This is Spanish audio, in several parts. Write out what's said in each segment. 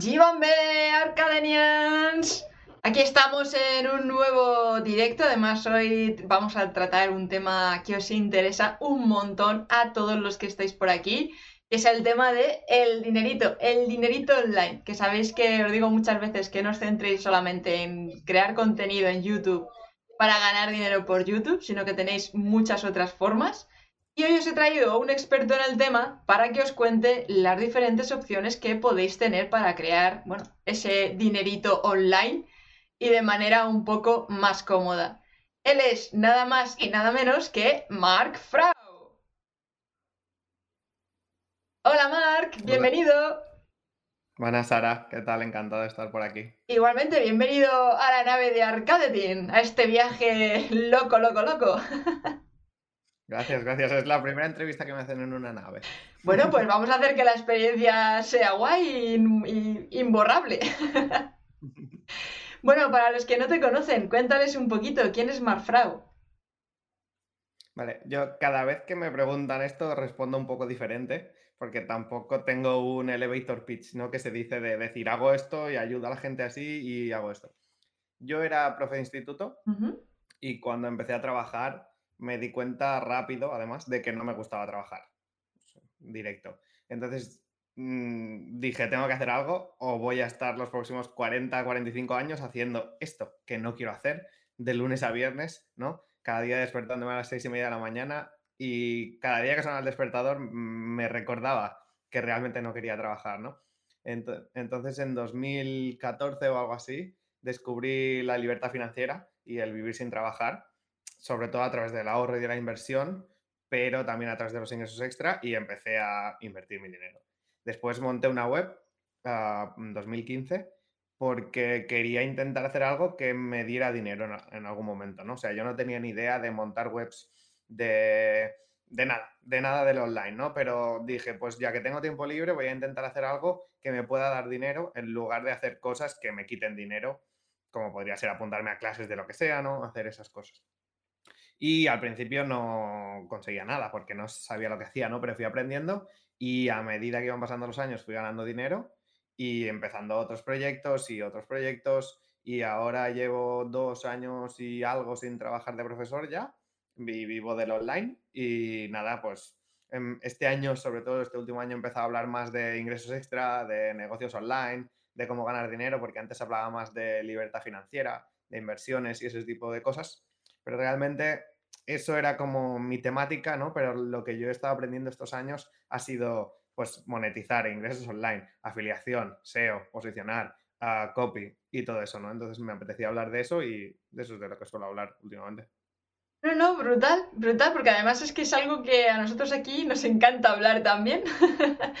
¡Jibambe, Arcadenians! Aquí estamos en un nuevo directo. Además, hoy vamos a tratar un tema que os interesa un montón a todos los que estáis por aquí, que es el tema de el dinerito, el dinerito online. Que sabéis que os digo muchas veces que no os centréis solamente en crear contenido en YouTube para ganar dinero por YouTube, sino que tenéis muchas otras formas. Y hoy os he traído a un experto en el tema para que os cuente las diferentes opciones que podéis tener para crear, bueno, ese dinerito online y de manera un poco más cómoda. Él es nada más y nada menos que Mark Frau. Hola Mark, bienvenido. Buenas Sara, ¿qué tal? Encantado de estar por aquí. Igualmente, bienvenido a la nave de Arcadetin, a este viaje loco, loco, loco. Gracias, gracias. Es la primera entrevista que me hacen en una nave. Bueno, pues vamos a hacer que la experiencia sea guay y imborrable. bueno, para los que no te conocen, cuéntales un poquito, ¿quién es Marfrau? Vale, yo cada vez que me preguntan esto respondo un poco diferente, porque tampoco tengo un elevator pitch, ¿no? Que se dice de decir, hago esto y ayuda a la gente así y hago esto. Yo era profe de instituto y cuando empecé a trabajar me di cuenta rápido, además, de que no me gustaba trabajar directo. Entonces mm, dije, tengo que hacer algo o voy a estar los próximos 40, 45 años haciendo esto que no quiero hacer de lunes a viernes, ¿no? Cada día despertándome a las seis y media de la mañana y cada día que sonaba el despertador mm, me recordaba que realmente no quería trabajar, ¿no? Entonces en 2014 o algo así descubrí la libertad financiera y el vivir sin trabajar sobre todo a través del ahorro y de la inversión, pero también a través de los ingresos extra y empecé a invertir mi dinero. Después monté una web ah, en 2015 porque quería intentar hacer algo que me diera dinero en, algún momento, ¿no? O sea, yo no tenía ni idea de montar webs de, de nada, de nada del online, ¿no? Pero dije, pues ya que tengo tiempo libre, voy a intentar hacer algo que me pueda dar dinero en lugar de hacer cosas que me quiten dinero, como podría ser apuntarme a clases de lo que sea, ¿no? Hacer esas cosas. Y al principio no conseguía nada porque no sabía lo que hacía, ¿no? Pero fui aprendiendo y a medida que iban pasando los años fui ganando dinero y empezando otros proyectos y otros proyectos y ahora llevo dos años y algo sin trabajar de profesor ya, vivo del online y nada, pues em, este año, sobre todo este último año, he empezado a hablar más de ingresos extra, de negocios online, de cómo ganar dinero, porque antes hablaba más de libertad financiera, de inversiones y ese tipo de cosas pero realmente eso era como mi temática, ¿no? Pero lo que yo he estado aprendiendo estos años ha sido, pues, monetizar ingresos online, afiliación, SEO, posicionar, uh, copy y todo eso, ¿no? Entonces me apetecía hablar de eso y de eso es de lo que suelo hablar últimamente. No, no, brutal, brutal, porque además es que es algo que a nosotros aquí nos encanta hablar también.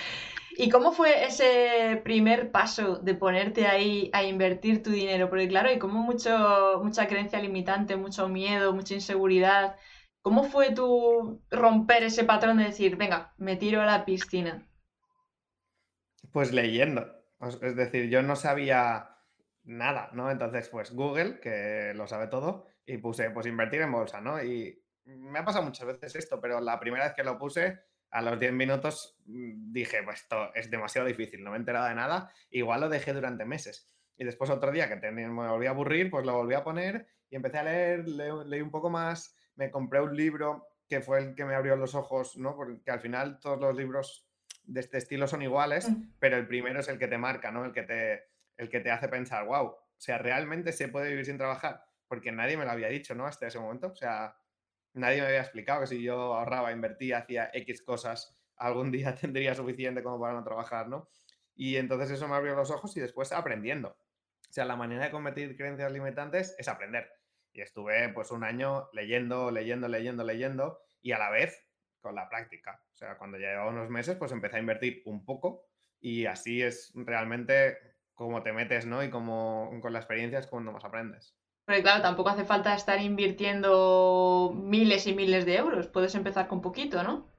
¿Y cómo fue ese primer paso de ponerte ahí a invertir tu dinero? Porque claro, hay como mucho, mucha creencia limitante, mucho miedo, mucha inseguridad. ¿Cómo fue tu romper ese patrón de decir, venga, me tiro a la piscina? Pues leyendo. Es decir, yo no sabía nada, ¿no? Entonces, pues Google, que lo sabe todo, y puse, pues invertir en bolsa, ¿no? Y me ha pasado muchas veces esto, pero la primera vez que lo puse, a los 10 minutos mm, dije, pues esto es demasiado difícil, no me he enterado de nada, igual lo dejé durante meses. Y después otro día que me volví a aburrir, pues lo volví a poner y empecé a leer, leí un poco más, me compré un libro que fue el que me abrió los ojos, ¿no? Porque al final todos los libros de este estilo son iguales, pero el primero es el que te marca, ¿no? El que te, el que te hace pensar, wow, o sea, realmente se puede vivir sin trabajar, porque nadie me lo había dicho, ¿no? Hasta ese momento, o sea, nadie me había explicado que si yo ahorraba, invertía, hacía X cosas, algún día tendría suficiente como para no trabajar, ¿no? Y entonces eso me abrió los ojos y después aprendiendo. O sea, la manera de combatir creencias limitantes es aprender. Y estuve pues un año leyendo, leyendo, leyendo, leyendo y a la vez con la práctica. O sea, cuando ya llevaba unos meses, pues empecé a invertir un poco y así es realmente como te metes, ¿no? Y como con la experiencia es cuando más aprendes. Porque claro, tampoco hace falta estar invirtiendo miles y miles de euros. Puedes empezar con poquito, ¿no?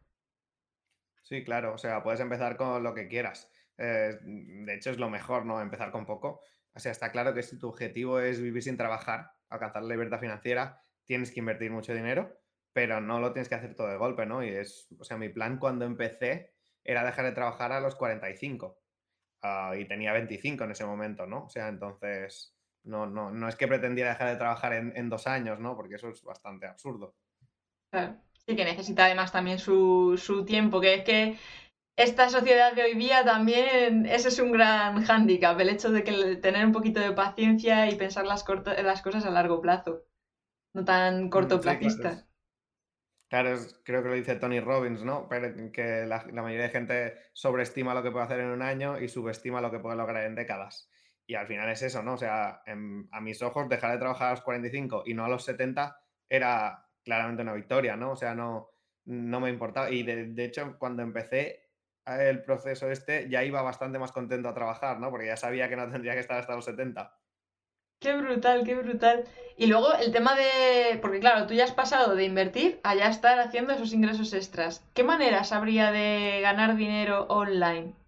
Sí, claro. O sea, puedes empezar con lo que quieras. Eh, de hecho, es lo mejor, ¿no? Empezar con poco. O sea, está claro que si tu objetivo es vivir sin trabajar, alcanzar la libertad financiera, tienes que invertir mucho dinero, pero no lo tienes que hacer todo de golpe, ¿no? Y es, o sea, mi plan cuando empecé era dejar de trabajar a los 45. ah, y tenía 25 en ese momento, ¿no? O sea, entonces no, no, no es que pretendiera dejar de trabajar en, dos años, ¿no? Porque eso es bastante absurdo. Claro. Sí, que necesita además también su, su tiempo, que es que esta sociedad de hoy día también, ese es un gran hándicap, el hecho de que tener un poquito de paciencia y pensar las, las cosas a largo plazo, no tan mm, cortoplacistas. claro, creo que lo dice Tony Robbins, ¿no? Pero que la, mayoría de gente sobreestima lo que puede hacer en un año y subestima lo que puede lograr en décadas. Y al final es eso, ¿no? O sea, a mis ojos, dejar de trabajar a los 45 y no a los 70 era claramente una victoria, ¿no? O sea, no, no me importaba. Y de, hecho, cuando empecé el proceso este, ya iba bastante más contento a trabajar, ¿no? Porque ya sabía que no tendría que estar hasta los 70. Qué brutal, qué brutal. Y luego el tema de. Porque claro, tú ya has pasado de invertir a ya estar haciendo esos ingresos extras. ¿Qué maneras habría de ganar dinero online?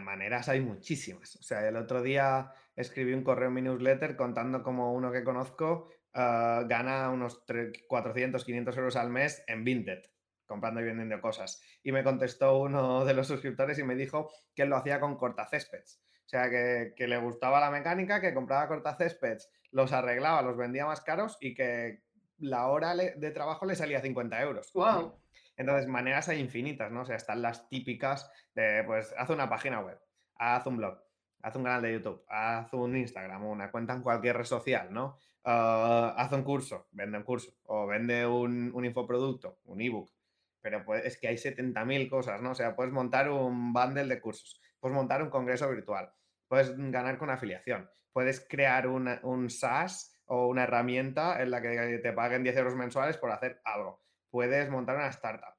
Maneras hay muchísimas. O sea, el otro día escribí un correo en mi newsletter contando como uno que conozco ah, gana unos 400, 500 euros al mes en Vinted, comprando y vendiendo cosas. Y me contestó uno de los suscriptores y me dijo que él lo hacía con cortacéspedes. O sea, que, le gustaba la mecánica, que compraba cortacéspedes, los arreglaba, los vendía más caros y que la hora de trabajo le salía 50 euros. ¡Wow! Entonces, maneras hay infinitas, ¿no? O sea, están las típicas de, pues, haz una página web, haz un blog, haz un canal de YouTube, haz un Instagram, una cuenta en cualquier red social, ¿no? Ah, haz un curso, vende un curso, o vende un, un infoproducto, un ebook. Pero pues, es que hay 70.000 cosas, ¿no? O sea, puedes montar un bundle de cursos, puedes montar un congreso virtual, puedes ganar con afiliación, puedes crear un SaaS o una herramienta en la que te paguen 10 euros mensuales por hacer algo puedes montar una startup,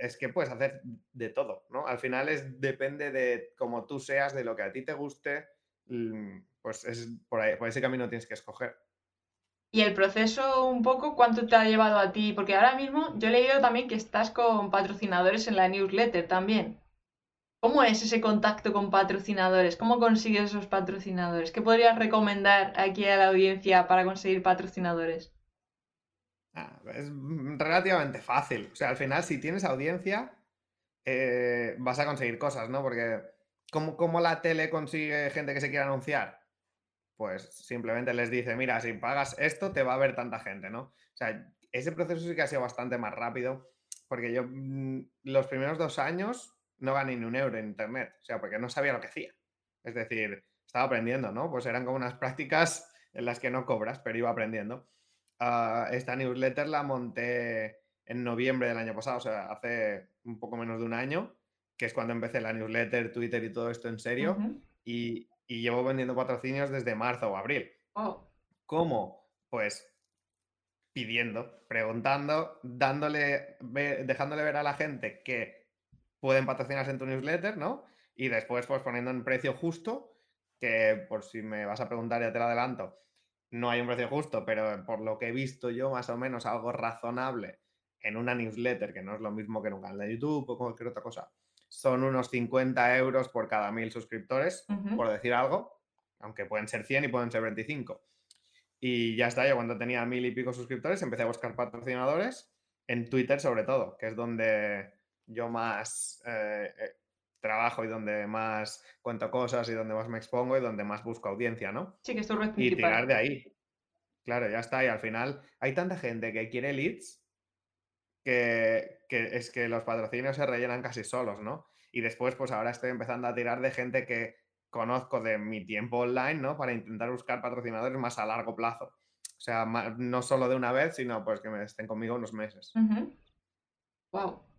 es que puedes hacer de todo, ¿no? Al final es, depende de cómo tú seas, de lo que a ti te guste, mm, pues es por, por ese camino tienes que escoger. Y el proceso un poco, ¿cuánto te ha llevado a ti? Porque ahora mismo yo he leído también que estás con patrocinadores en la newsletter también. ¿Cómo es ese contacto con patrocinadores? ¿Cómo consigues esos patrocinadores? ¿Qué podrías recomendar aquí a la audiencia para conseguir patrocinadores? Ah, es relativamente fácil. O sea, al final, si tienes audiencia, eh, vas a conseguir cosas, ¿no? Porque, ¿cómo, la tele consigue gente que se quiera anunciar? Pues simplemente les dice, mira, si pagas esto, te va a ver tanta gente, ¿no? O sea, ese proceso sí que ha sido bastante más rápido, porque yo mm, los primeros dos años no gané ni un euro en Internet, o sea, porque no sabía lo que hacía. Es decir, estaba aprendiendo, ¿no? Pues eran como unas prácticas en las que no cobras, pero iba aprendiendo. Ah, esta newsletter la monté en noviembre del año pasado, o sea, hace un poco menos de un año, que es cuando empecé la newsletter, Twitter y todo esto en serio. y, llevo vendiendo patrocinios desde marzo o abril. Oh. ¿Cómo? Pues pidiendo, preguntando, dándole, dejándole ver a la gente que pueden patrocinarse en tu newsletter, ¿no? Y después, pues poniendo un precio justo, que por si me vas a preguntar, ya te lo adelanto, no hay un precio justo, pero por lo que he visto yo, más o menos algo razonable en una newsletter, que no es lo mismo que en un canal de YouTube o cualquier otra cosa, son unos 50 euros por cada mil suscriptores, por decir algo, aunque pueden ser 100 y pueden ser 25. Y ya está, yo cuando tenía mil y pico suscriptores empecé a buscar patrocinadores en Twitter sobre todo, que es donde yo más eh, eh, trabajo y donde más cuento cosas y donde más me expongo y donde más busco audiencia, ¿no? Sí, que es tu red Y tirar de ahí. Claro, ya está. Y al final hay tanta gente que quiere leads que, es que los patrocinios se rellenan casi solos, ¿no? Y después, pues ahora estoy empezando a tirar de gente que conozco de mi tiempo online, ¿no? Para intentar buscar patrocinadores más a largo plazo. O sea, no solo de una vez, sino pues que me estén conmigo unos meses. Wow.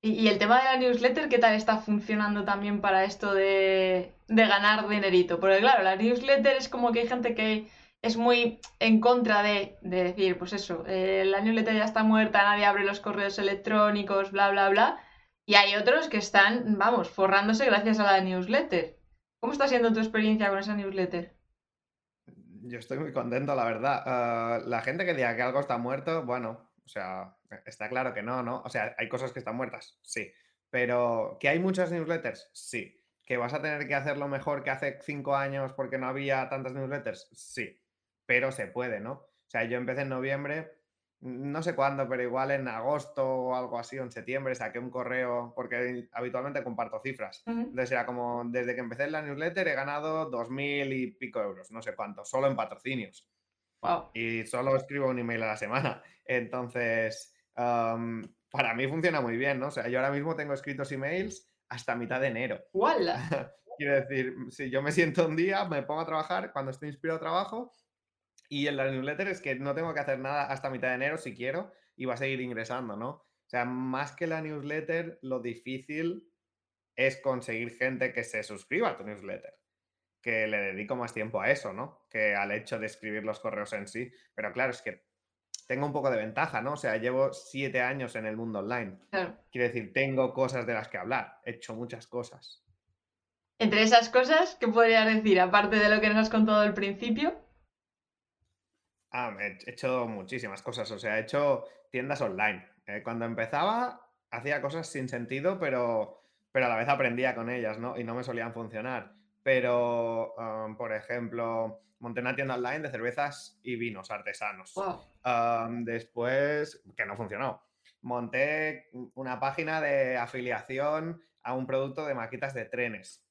Y, el tema de la newsletter, ¿qué tal está funcionando también para esto de, ganar dinerito? Porque claro, la newsletter es como que hay gente que es muy en contra de, decir, pues eso, eh, la newsletter ya está muerta, nadie abre los correos electrónicos, bla, bla, bla. Y hay otros que están, vamos, forrándose gracias a la newsletter. ¿Cómo está siendo tu experiencia con esa newsletter? Yo estoy muy contento, la verdad. Ah, la gente que diga que algo está muerto, bueno, o sea, Está claro que no, ¿no? O sea, hay cosas que están muertas, sí. Pero que hay muchas newsletters, sí. Que vas a tener que hacerlo mejor que hace cinco años porque no había tantas newsletters, sí. Pero se puede, ¿no? O sea, yo empecé en noviembre no sé cuándo, pero igual en agosto o algo así, o en septiembre, saqué un correo, porque habitualmente comparto cifras. Entonces era como, desde que empecé en la newsletter he ganado dos mil y pico euros, no sé cuánto, solo en patrocinios. Y solo escribo un email a la semana. Entonces, para mí funciona muy bien, ¿no? O sea, yo ahora mismo tengo escritos emails hasta mitad de enero. Quiero decir, si yo me siento un día, me pongo a trabajar, cuando estoy inspirado trabajo y en la newsletter es que no tengo que hacer nada hasta mitad de enero si quiero y va a seguir ingresando, ¿no? O sea, más que la newsletter, lo difícil es conseguir gente que se suscriba a tu newsletter, que le dedico más tiempo a eso, ¿no? Que al hecho de escribir los correos en sí. Pero claro, es que tengo un poco de ventaja, ¿no? O sea, llevo siete años en el mundo online. Quiero decir, tengo cosas de las que hablar, he hecho muchas cosas. Entre esas cosas, ¿qué podrías decir? Aparte de lo que nos has contado al principio. Ah, he hecho muchísimas cosas, o sea, he hecho tiendas online. Eh, cuando empezaba, hacía cosas sin sentido, pero, pero a la vez aprendía con ellas, ¿no? Y no me solían funcionar. Pero, por ejemplo, monté una tienda online de cervezas y vinos artesanos. Después, que no funcionó. Monté una página de afiliación a un producto de maquitas de trenes.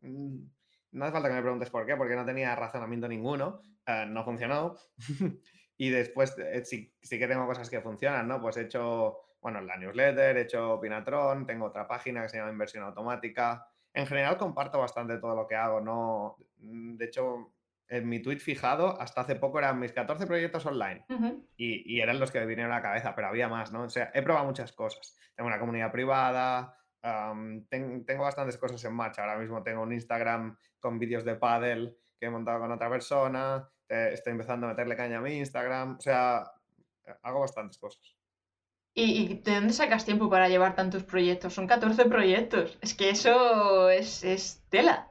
Mm, no hace falta que me preguntes por qué, porque no tenía razonamiento ninguno, eh, no funcionó. y después eh, sí, sí, que tengo cosas que funcionan, ¿no? Pues he hecho, bueno, la newsletter, he hecho Pinatron, tengo otra página que se llama Inversión Automática. En general comparto bastante todo lo que hago, ¿no? Mm, de hecho, en mi tweet fijado, hasta hace poco eran mis 14 proyectos online y, y, eran los que me vinieron a la cabeza, pero había más, ¿no? O sea, he probado muchas cosas. Tengo una comunidad privada, tengo bastantes cosas en marcha. Ahora mismo tengo un Instagram con vídeos de paddle que he montado con otra persona estoy empezando a meterle caña a mi Instagram, o sea, hago bastantes cosas. ¿Y, de dónde sacas tiempo para llevar tantos proyectos? Son 14 proyectos. Es que eso es, tela.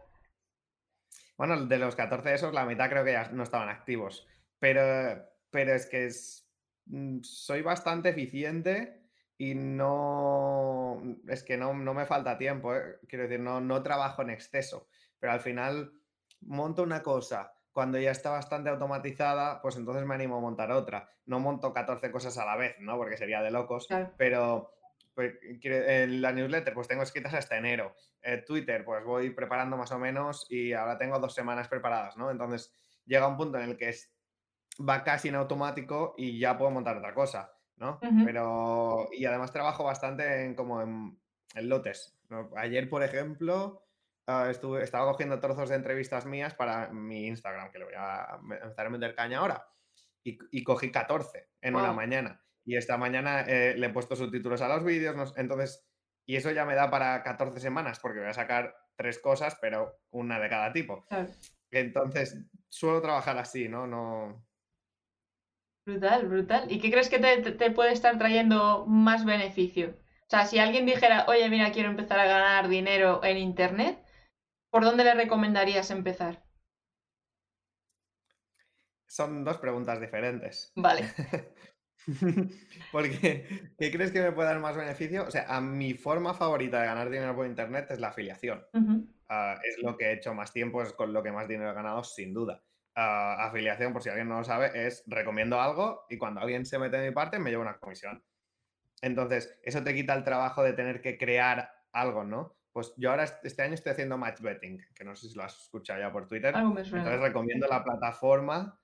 Bueno, de los 14 de esos, la mitad creo que ya no estaban activos. Pero, pero es que es, mm, soy bastante eficiente y no. Es que no, me falta tiempo. ¿eh? Quiero decir, no, no trabajo en exceso. Pero al final monto una cosa, cuando ya está bastante automatizada, pues entonces me animo a montar otra. No monto 14 cosas a la vez, ¿no? Porque sería de locos, pero pues, en la newsletter pues tengo escritas hasta enero. Eh, Twitter pues voy preparando más o menos y ahora tengo dos semanas preparadas, ¿no? Entonces llega un punto en el que es, va casi en automático y ya puedo montar otra cosa, ¿no? Pero, y además trabajo bastante en, como en, lotes. Ayer, por ejemplo, Ah, estuve, estaba cogiendo trozos de entrevistas mías para mi Instagram, que le voy a empezar a meter caña ahora. Y, cogí 14 en una mañana. Y esta mañana eh, le he puesto subtítulos a los vídeos. entonces, y eso ya me da para 14 semanas, porque voy a sacar tres cosas, pero una de cada tipo. Entonces, suelo trabajar así, ¿no? no... Brutal, brutal. ¿Y qué crees que te, te puede estar trayendo más beneficio? O sea, si alguien dijera, oye, mira, quiero empezar a ganar dinero en Internet, ¿Por dónde le recomendarías empezar? Son dos preguntas diferentes. Vale. Porque, ¿qué crees que me puede dar más beneficio? O sea, a mi forma favorita de ganar dinero por Internet es la afiliación. Ah, es lo que he hecho más tiempo, es con lo que más dinero he ganado, sin duda. Ah, afiliación, por si alguien no lo sabe, es recomiendo algo y cuando alguien se mete de mi parte me lleva una comisión. Entonces, eso te quita el trabajo de tener que crear algo, ¿no? Pues yo ahora este año estoy haciendo match betting, que no sé si lo has escuchado ya por Twitter. Entonces recomiendo la plataforma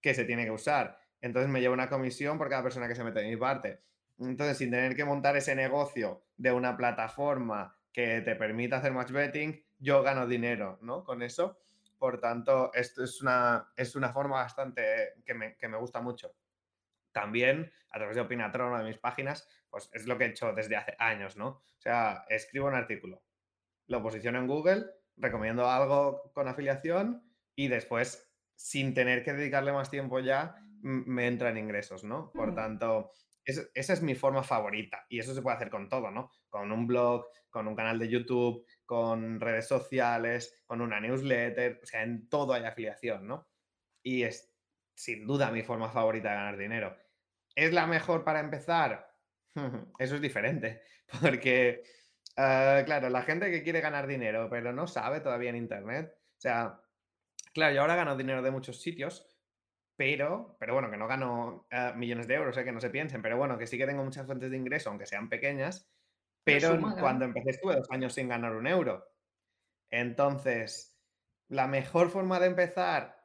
que se tiene que usar. Entonces me llevo una comisión por cada persona que se mete de mi parte. Entonces, sin tener que montar ese negocio de una plataforma que te permita hacer match betting, yo gano dinero, ¿no? Con eso. Por tanto, esto es una, es una forma bastante que me, que me gusta mucho. También, a través de Opinatron o de mis páginas, pues es lo que he hecho desde hace años, ¿no? O sea, escribo un artículo, lo posiciono en Google, recomiendo algo con afiliación y después, sin tener que dedicarle más tiempo ya, me entran ingresos, ¿no? Por mm. tanto, esa es mi forma favorita y eso se puede hacer con todo, ¿no? Con un blog, con un canal de YouTube, con redes sociales, con una newsletter, o sea, en todo hay afiliación, ¿no? Y es sin duda mi forma favorita de ganar dinero. ¿Es la mejor para empezar? Eso es diferente, porque, ah, claro, la gente que quiere ganar dinero, pero no sabe todavía en Internet, o sea, claro, yo ahora gano dinero de muchos sitios, pero, pero bueno, que no gano eh, millones de euros, eh, que no se piensen, pero bueno, que sí que tengo muchas fuentes de ingreso, aunque sean pequeñas, pero cuando empecé estuve dos años sin ganar un euro. Entonces, la mejor forma de empezar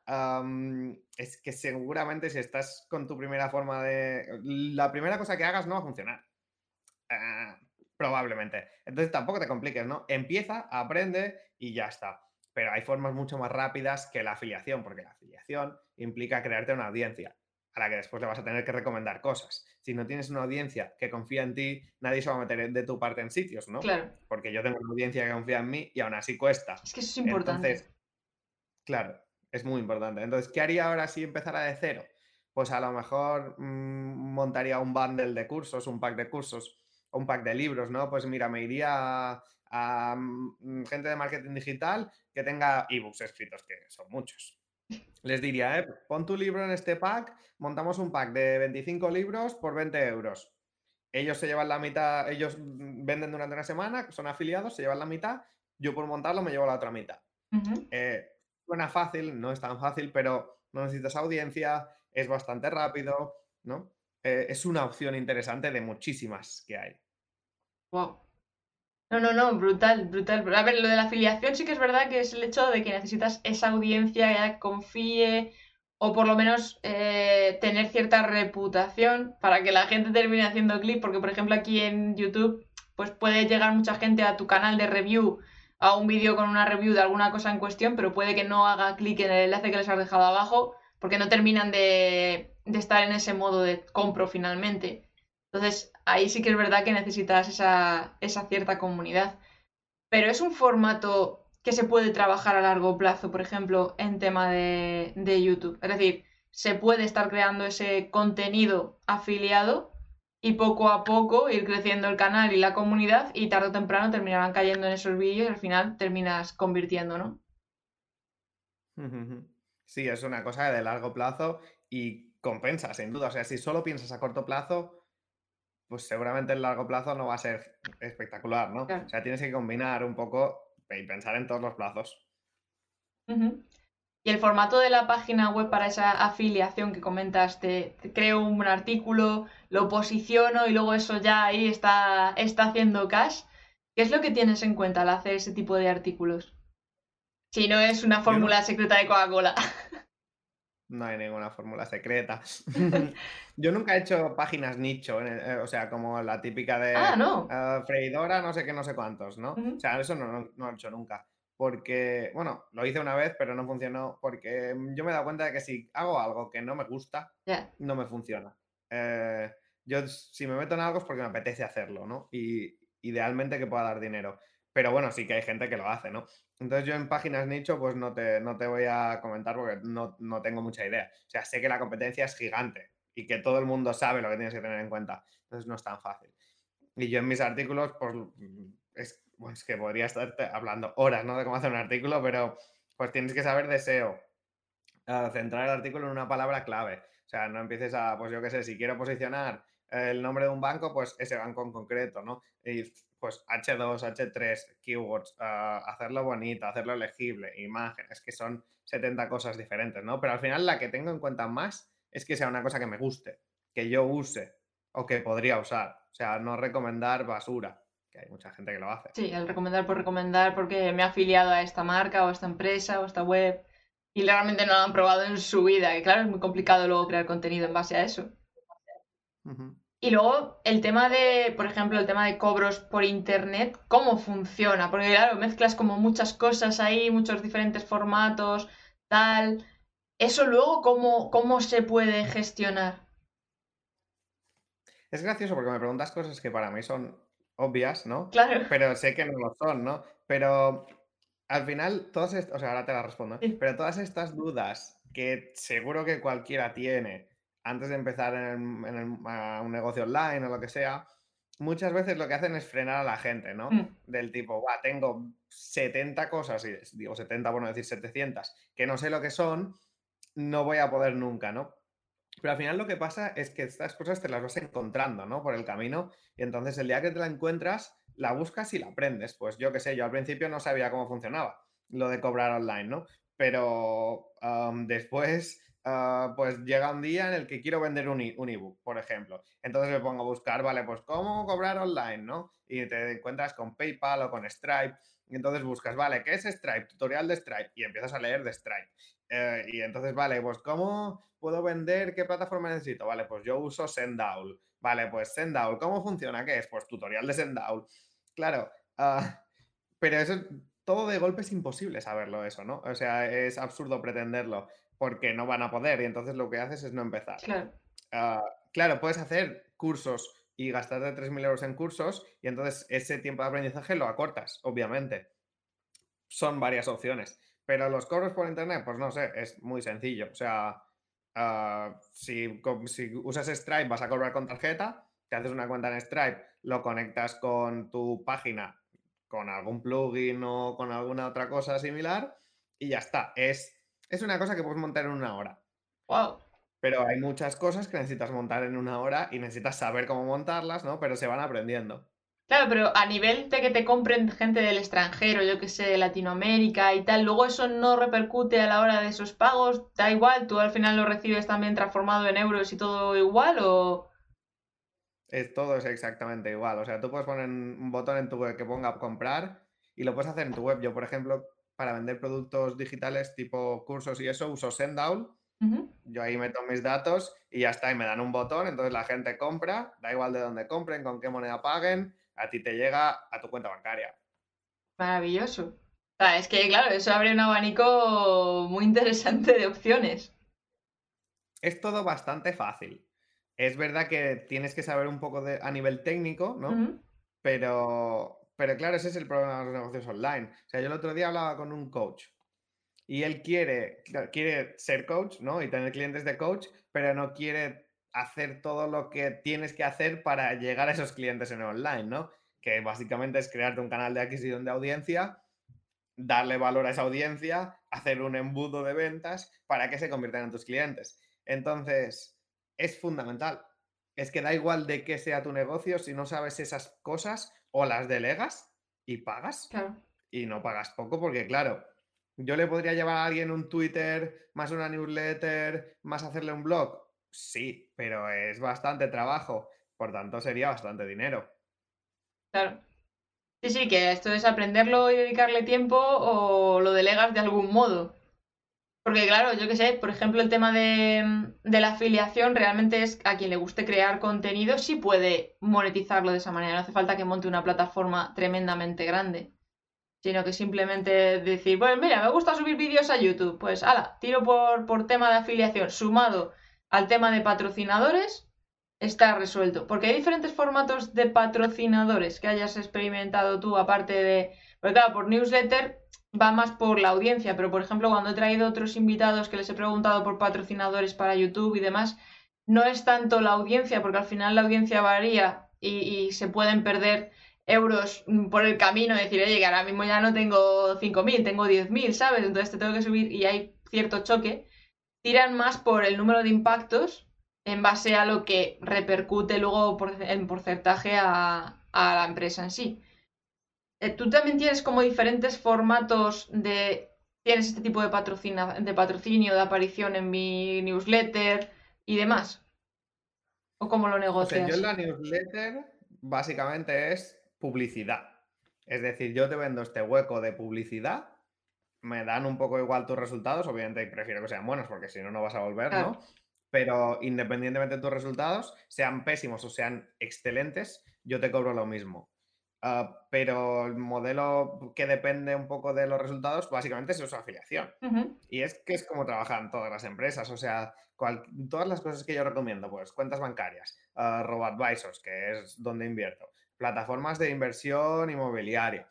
es que seguramente si estás con tu primera forma de... La primera cosa que hagas no va a funcionar. Ah, probablemente. Entonces tampoco te compliques, ¿no? Empieza, aprende y ya está. Pero hay formas mucho más rápidas que la afiliación, porque la afiliación implica crearte una audiencia a la que después le vas a tener que recomendar cosas. Si no tienes una audiencia que confía en ti, nadie se va a meter de tu parte en sitios, ¿no? Claro. Porque yo tengo una audiencia que confía en mí y aún así cuesta. Es que eso es importante. Entonces, claro, es muy importante. Entonces, ¿qué haría ahora si empezara de cero? Pues a lo mejor mm, montaría un bundle de cursos, un pack de cursos, un pack de libros, ¿no? Pues mira, me iría a, mm, gente de marketing digital que tenga ebooks escritos, que son muchos. Les diría, eh, pon tu libro en este pack, montamos un pack de 25 libros por 20 euros. Ellos se llevan la mitad, ellos mm, venden durante una semana, son afiliados, se llevan la mitad, yo por montarlo me llevo la otra mitad. Suena fácil, no es tan fácil, pero no necesitas audiencia, es bastante rápido, ¿no? Eh, es una opción interesante de muchísimas que hay. Wow. No, no, no, brutal, brutal. A ver, lo de la afiliación sí que es verdad que es el hecho de que necesitas esa audiencia que confíe o por lo menos eh, tener cierta reputación para que la gente termine haciendo clic, porque por ejemplo aquí en YouTube pues puede llegar mucha gente a tu canal de review a un vídeo con una review de alguna cosa en cuestión, pero puede que no haga clic en el enlace que les has dejado abajo porque no terminan de, estar en ese modo de compro finalmente. Entonces, ahí sí que es verdad que necesitas esa, cierta comunidad. Pero es un formato que se puede trabajar a largo plazo, por ejemplo, en tema de, de YouTube. Es decir, se puede estar creando ese contenido afiliado y poco a poco ir creciendo el canal y la comunidad y tarde o temprano terminarán cayendo en esos vídeos y al final terminas convirtiendo, ¿no? Sí, es una cosa de largo plazo y compensa, sin duda. O sea, si solo piensas a corto plazo, pues seguramente el largo plazo no va a ser espectacular, ¿no? O sea, tienes que combinar un poco y pensar en todos los plazos. Y el formato de la página web para esa afiliación que comentaste, creo un artículo, lo posiciono y luego eso ya ahí está, está haciendo cash. ¿Qué es lo que tienes en cuenta al hacer ese tipo de artículos? Si no es una fórmula secreta de Coca-Cola. No hay ninguna fórmula secreta. Yo nunca he hecho páginas nicho, eh, o sea, como la típica de ah, no. Eh, freidora, no sé qué, no sé cuántos, ¿no? O sea, eso no, no, lo he hecho nunca porque, bueno, lo hice una vez, pero no funcionó, porque mm, yo me he dado cuenta de que si hago algo que no me gusta, no me funciona. Eh, yo si me meto en algo es porque me apetece hacerlo, ¿no? Y idealmente que pueda dar dinero. Pero bueno, sí que hay gente que lo hace, ¿no? Entonces yo en páginas nicho pues no te, no te voy a comentar porque no, no tengo mucha idea. O sea, sé que la competencia es gigante y que todo el mundo sabe lo que tienes que tener en cuenta. Entonces no es tan fácil. Y yo en mis artículos, pues mm, es pues que podría estar hablando horas, ¿no? De cómo hacer un artículo, pero pues tienes que saber de SEO. centrar el artículo en una palabra clave. O sea, no empieces a, pues yo qué sé, si quiero posicionar el nombre de un banco, pues ese banco en concreto, ¿no? Y pues H2, H3, keywords, hacerlo bonito, hacerlo legible, imágenes, que son 70 cosas diferentes, ¿no? Pero al final la que tengo en cuenta más es que sea una cosa que me guste, que yo use o que podría usar. O sea, no recomendar basura que hay mucha gente que lo hace. Sí, el recomendar por recomendar porque me ha afiliado a esta marca o a esta empresa o a esta web y realmente no lo han probado en su vida, que claro, es muy complicado luego crear contenido en base a eso. Y luego el tema de, por ejemplo, el tema de cobros por internet, ¿cómo funciona? Porque claro, mezclas como muchas cosas ahí, muchos diferentes formatos, tal. Eso luego, ¿cómo, cómo se puede gestionar? Es gracioso porque me preguntas cosas que para mí son obvias, ¿no? Claro. Pero sé que no lo son, ¿no? Pero al final, todas estas, o sea, ahora te las respondo, pero todas estas dudas que seguro que cualquiera tiene antes de empezar en, un negocio online o lo que sea, muchas veces lo que hacen es frenar a la gente, ¿no? Mm. Del tipo, va, tengo 70 cosas, y digo 70 por no decir 700, que no sé lo que son, no voy a poder nunca, ¿no? Pero al final lo que pasa es que estas cosas te las vas encontrando, ¿no? Por el camino. Y entonces el día que te la encuentras, la buscas y la aprendes. Pues yo qué sé, yo al principio no sabía cómo funcionaba lo de cobrar online, ¿no? Pero después ah, pues llega un día en el que quiero vender un, un ebook, por ejemplo. Entonces me pongo a buscar, vale, pues cómo cobrar online, ¿no? Y te encuentras con PayPal o con Stripe. Y entonces buscas, vale, ¿qué es Stripe? Tutorial de Stripe. Y empiezas a leer de Stripe. Eh, y entonces, vale, pues ¿cómo puedo vender? ¿Qué plataforma necesito? Vale, pues yo uso Sendowl. Vale, pues Sendowl, ¿cómo funciona? ¿Qué es? Pues tutorial de Sendowl. Claro, ah, pero eso todo de golpe es imposible saberlo eso, ¿no? O sea, es absurdo pretenderlo porque no van a poder y entonces lo que haces es no empezar. Claro. Ah, claro, puedes hacer cursos y gastarte 3.000 euros en cursos y entonces ese tiempo de aprendizaje lo acortas, obviamente. Son varias opciones. Pero los cobros por internet, pues no sé, es muy sencillo. O sea, ah, si, si, usas Stripe vas a cobrar con tarjeta, te haces una cuenta en Stripe, lo conectas con tu página, con algún plugin o con alguna otra cosa similar y ya está. Es, es una cosa que puedes montar en una hora. Wow. Pero hay muchas cosas que necesitas montar en una hora y necesitas saber cómo montarlas, ¿no? Pero se van aprendiendo. Claro, pero a nivel de que te compren gente del extranjero, yo que sé, de Latinoamérica y tal, luego eso no repercute a la hora de esos pagos, da igual, tú al final lo recibes también transformado en euros y todo igual o... Es, todo es exactamente igual, o sea, tú puedes poner un botón en tu web que ponga comprar y lo puedes hacer en tu web. Yo, por ejemplo, para vender productos digitales tipo cursos y eso, uso Sendowl. Yo ahí meto mis datos y ya está, y me dan un botón, entonces la gente compra, da igual de dónde compren, con qué moneda paguen, a ti te llega a tu cuenta bancaria. Maravilloso. es que, claro, eso abre un abanico muy interesante de opciones. Es todo bastante fácil. Es verdad que tienes que saber un poco de, a nivel técnico, ¿no? pero, pero claro, ese es el problema de los negocios online. O sea, yo el otro día hablaba con un coach y él quiere, quiere ser coach, ¿no? Y tener clientes de coach, pero no quiere hacer todo lo que tienes que hacer para llegar a esos clientes en online, ¿no? Que básicamente es crearte un canal de adquisición de audiencia, darle valor a esa audiencia, hacer un embudo de ventas para que se conviertan en tus clientes. Entonces, es fundamental. Es que da igual de qué sea tu negocio, si no sabes esas cosas o las delegas y pagas. Y no pagas poco porque, claro, yo le podría llevar a alguien un Twitter, más una newsletter, más hacerle un blog Sí, pero es bastante trabajo, por tanto sería bastante dinero. Claro. Sí, sí, que esto es aprenderlo y dedicarle tiempo o lo delegas de algún modo. Porque claro, yo qué sé, por ejemplo, el tema de, la afiliación realmente es a quien le guste crear contenido, sí puede monetizarlo de esa manera. No hace falta que monte una plataforma tremendamente grande. Sino que simplemente decir, bueno, mira, me gusta subir vídeos a YouTube. Pues ala, tiro por, por tema de afiliación, sumado al tema de patrocinadores, está resuelto. Porque hay diferentes formatos de patrocinadores que hayas experimentado tú, aparte de. Porque claro, por newsletter va más por la audiencia, pero por ejemplo, cuando he traído otros invitados que les he preguntado por patrocinadores para YouTube y demás, no es tanto la audiencia, porque al final la audiencia varía y, se pueden perder euros por el camino, decir, oye, que ahora mismo ya no tengo 5.000, tengo 10.000, ¿sabes? Entonces te tengo que subir y hay cierto choque tiran más por el número de impactos en base a lo que repercute luego en porcentaje a, la empresa en sí. Eh, Tú también tienes como diferentes formatos de... Tienes este tipo de, de patrocinio, de aparición en mi newsletter y demás. ¿O cómo lo negocias? yo en la newsletter básicamente es publicidad. Es decir, yo te vendo este hueco de publicidad me dan un poco igual tus resultados, obviamente prefiero que sean buenos porque si no, no vas a volver, ¿no? Pero independientemente de tus resultados, sean pésimos o sean excelentes, yo te cobro lo mismo. Ah, pero el modelo que depende un poco de los resultados, básicamente es su afiliación. Y es que es como trabajan todas las empresas. O sea, todas las cosas que yo recomiendo, pues cuentas bancarias, uh, RoboAdvisors, que es donde invierto, plataformas de inversión inmobiliaria,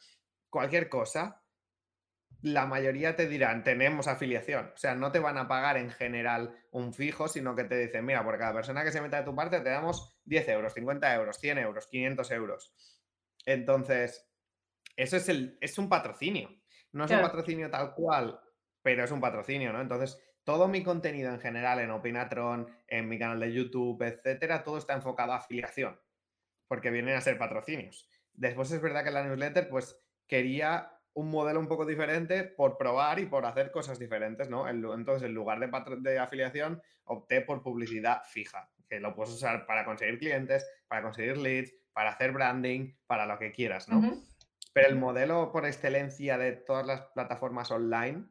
cualquier cosa, la mayoría te dirán, tenemos afiliación. O sea, no te van a pagar en general un fijo, sino que te dicen, mira, por cada persona que se meta de tu parte te damos 10 euros, 50 euros, 100 euros, 500 euros. Entonces, eso es, el, es un patrocinio. No es un patrocinio tal cual, pero es un patrocinio, ¿no? Entonces, todo mi contenido en general en Opinatron, en mi canal de YouTube, etcétera, todo está enfocado a afiliación, porque vienen a ser patrocinios. Después es verdad que la newsletter, pues quería un modelo un poco diferente por probar y por hacer cosas diferentes, ¿no? Entonces, en lugar de, de afiliación, opté por publicidad fija, que lo puedes usar para conseguir clientes, para conseguir leads, para hacer branding, para lo que quieras, ¿no? Pero el modelo por excelencia de todas las plataformas online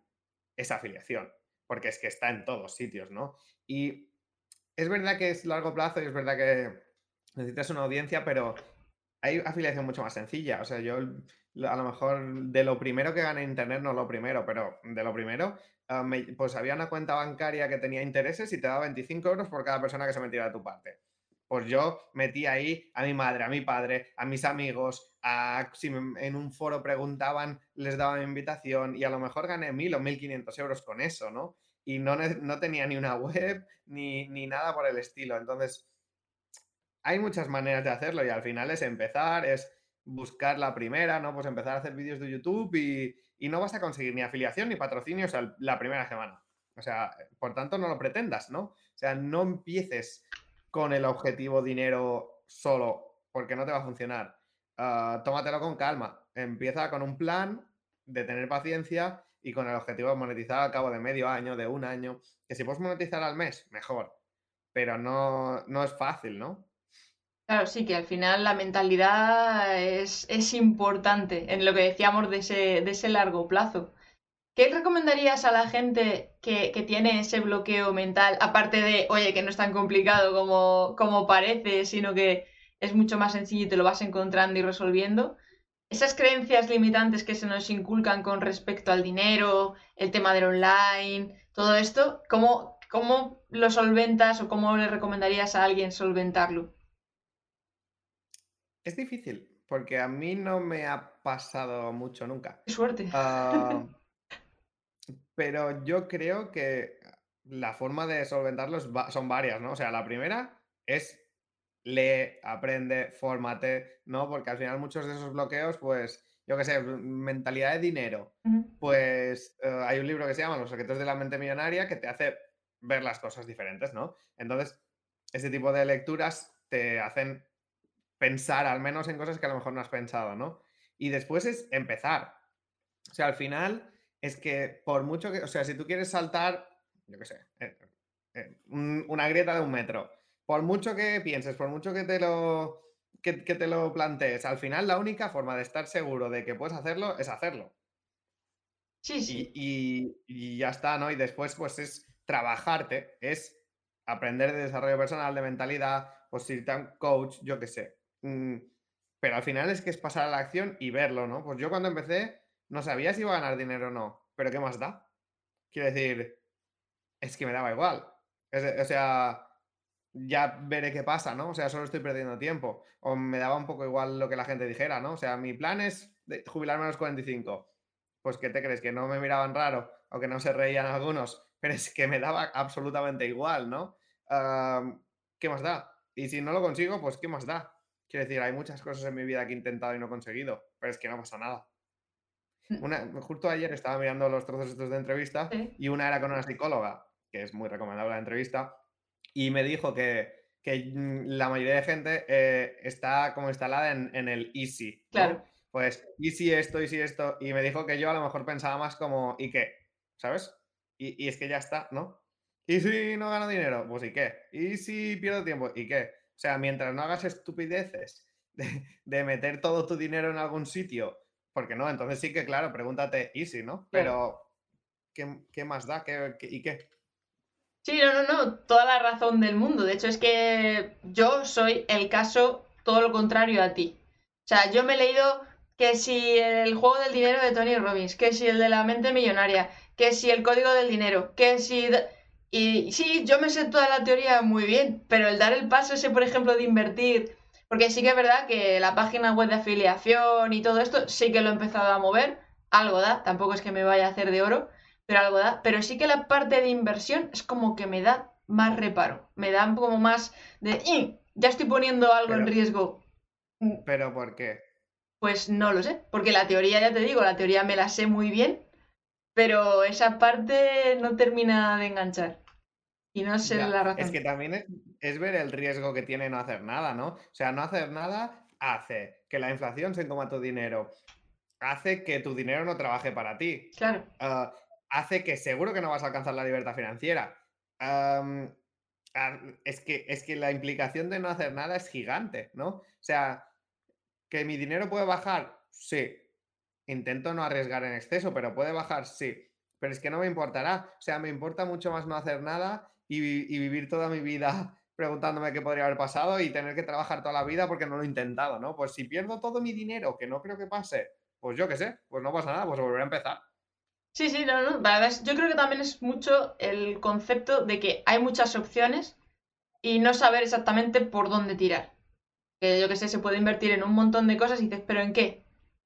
es afiliación, porque es que está en todos sitios, ¿no? Y es verdad que es largo plazo y es verdad que necesitas una audiencia, pero hay afiliación mucho más sencilla. O sea, yo a lo mejor de lo primero que gané en Internet, no lo primero, pero de lo primero, ah, pues había una cuenta bancaria que tenía intereses y te daba 25 euros por cada persona que se metiera de tu parte. Pues yo metí ahí a mi madre, a mi padre, a mis amigos, a, si en un foro preguntaban, les daba invitación y a lo mejor gané mil o 1.500 euros con eso, ¿no? Y no, no tenía ni una web ni, ni nada por el estilo. Entonces, hay muchas maneras de hacerlo y al final es empezar, es buscar la primera, ¿no? Pues empezar a hacer vídeos de YouTube y, no vas a conseguir ni afiliación ni patrocinios la primera semana. O sea, por tanto, no lo pretendas, ¿no? O sea, no empieces con el objetivo dinero solo, porque no te va a funcionar. Ah, tómatelo con calma. Empieza con un plan de tener paciencia y con el objetivo de monetizar al cabo de medio año, de un año. Que si puedes monetizar al mes, mejor. Pero no, no es fácil, ¿no? Claro, sí, que al final la mentalidad es, es importante en lo que decíamos de ese, de ese largo plazo. ¿Qué recomendarías a la gente que, que, tiene ese bloqueo mental, aparte de, oye, que no es tan complicado como, como parece, sino que es mucho más sencillo y te lo vas encontrando y resolviendo? Esas creencias limitantes que se nos inculcan con respecto al dinero, el tema del online, todo esto, ¿cómo, cómo lo solventas o cómo le recomendarías a alguien solventarlo? Es difícil, porque a mí no me ha pasado mucho nunca. Qué suerte. Ah, pero yo creo que la forma de solventarlos son varias, ¿no? O sea, la primera es lee, aprende, fórmate, ¿no? Porque al final muchos de esos bloqueos, pues, yo qué sé, mentalidad de dinero. Pues eh, hay un libro que se llama Los secretos de la mente millonaria que te hace ver las cosas diferentes, ¿no? Entonces, ese tipo de lecturas te hacen pensar al menos en cosas que a lo mejor no has pensado, ¿no? Y después es empezar. O sea, al final es que por mucho que, o sea, si tú quieres saltar, yo qué sé, eh, eh, una grieta de un metro, por mucho que pienses, por mucho que te lo que, te lo plantees, al final la única forma de estar seguro de que puedes hacerlo es hacerlo. Sí, sí. Y, y, ya está, ¿no? Y después, pues es trabajarte, es aprender de desarrollo personal, de mentalidad, pues irte a un coach, yo qué sé. Mm, pero al final es que es pasar a la acción y verlo, ¿no? Pues yo cuando empecé no sabía si iba a ganar dinero o no, pero ¿qué más da? Quiero decir, es que me daba igual. o sea, ya veré qué pasa, ¿no? O sea, solo estoy perdiendo tiempo. O me daba un poco igual lo que la gente dijera, ¿no? O sea, mi plan es jubilarme a los 45. Pues, ¿qué te crees? Que no me miraban raro o que no se reían algunos, pero es que me daba absolutamente igual, ¿no? ¿Qué más da? Y si no lo consigo, pues ¿qué más da? Quiero decir, hay muchas cosas en mi vida que he intentado y no he conseguido, pero es que no pasa nada. Mm. Una, justo ayer estaba mirando los trozos estos de entrevista y una era con una psicóloga, que es muy recomendable la entrevista, y me dijo que, que mm, la mayoría de gente eh, está como instalada en, en el easy. Claro. Pues easy esto, easy esto, y me dijo que yo a lo mejor pensaba más como, ¿y qué? ¿Sabes? Y, y es que ya está, ¿no? ¿Y si no gano dinero? Pues ¿y qué? ¿Y si pierdo tiempo? ¿Y qué? O sea, mientras no hagas estupideces de, meter todo tu dinero en algún sitio, porque no, entonces sí que, claro, pregúntate easy, ¿no? Pero, ¿qué, más da? ¿Qué, y qué? Sí, no, no, no, toda la razón del mundo. De hecho, es que yo soy el caso todo lo contrario a ti. O sea, yo me he leído que si el juego del dinero de Tony Robbins, que si el de la mente millonaria, que si el código del dinero, que si... Y sí, yo me sé toda la teoría muy bien, pero el dar el paso ese, por ejemplo, de invertir, porque sí que es verdad que la página web de afiliación y todo esto sí que lo he empezado a mover, algo da, tampoco es que me vaya a hacer de oro, pero algo da, pero sí que la parte de inversión es como que me da más reparo, me da como más de, ya estoy poniendo algo en riesgo. Mm. ¿Pero por qué? Pues no lo sé, porque la teoría, ya te digo, la teoría me la sé muy bien, pero esa parte no termina de enganchar. Y no sé la razón. Es que también es, ver el riesgo que tiene no hacer nada, ¿no? O sea, no hacer nada hace que la inflación se coma tu dinero, hace que tu dinero no trabaje para ti. Claro. Ah, hace que seguro que no vas a alcanzar la libertad financiera. Es, que, es que la implicación de no hacer nada es gigante, ¿no? O sea, que mi dinero puede bajar, sí. Intento no arriesgar en exceso, pero puede bajar, sí. Pero es que no me importará. O sea, me importa mucho más no hacer nada y vivir toda mi vida preguntándome qué podría haber pasado y tener que trabajar toda la vida porque no lo he intentado, ¿no? Pues si pierdo todo mi dinero, que no creo que pase, pues yo qué sé, pues no pasa nada, pues volveré a empezar. Sí, sí, no, no. La yo creo que también es mucho el concepto de que hay muchas opciones y no saber exactamente por dónde tirar. Que yo que sé, se puede invertir en un montón de cosas y dices, ¿pero en qué?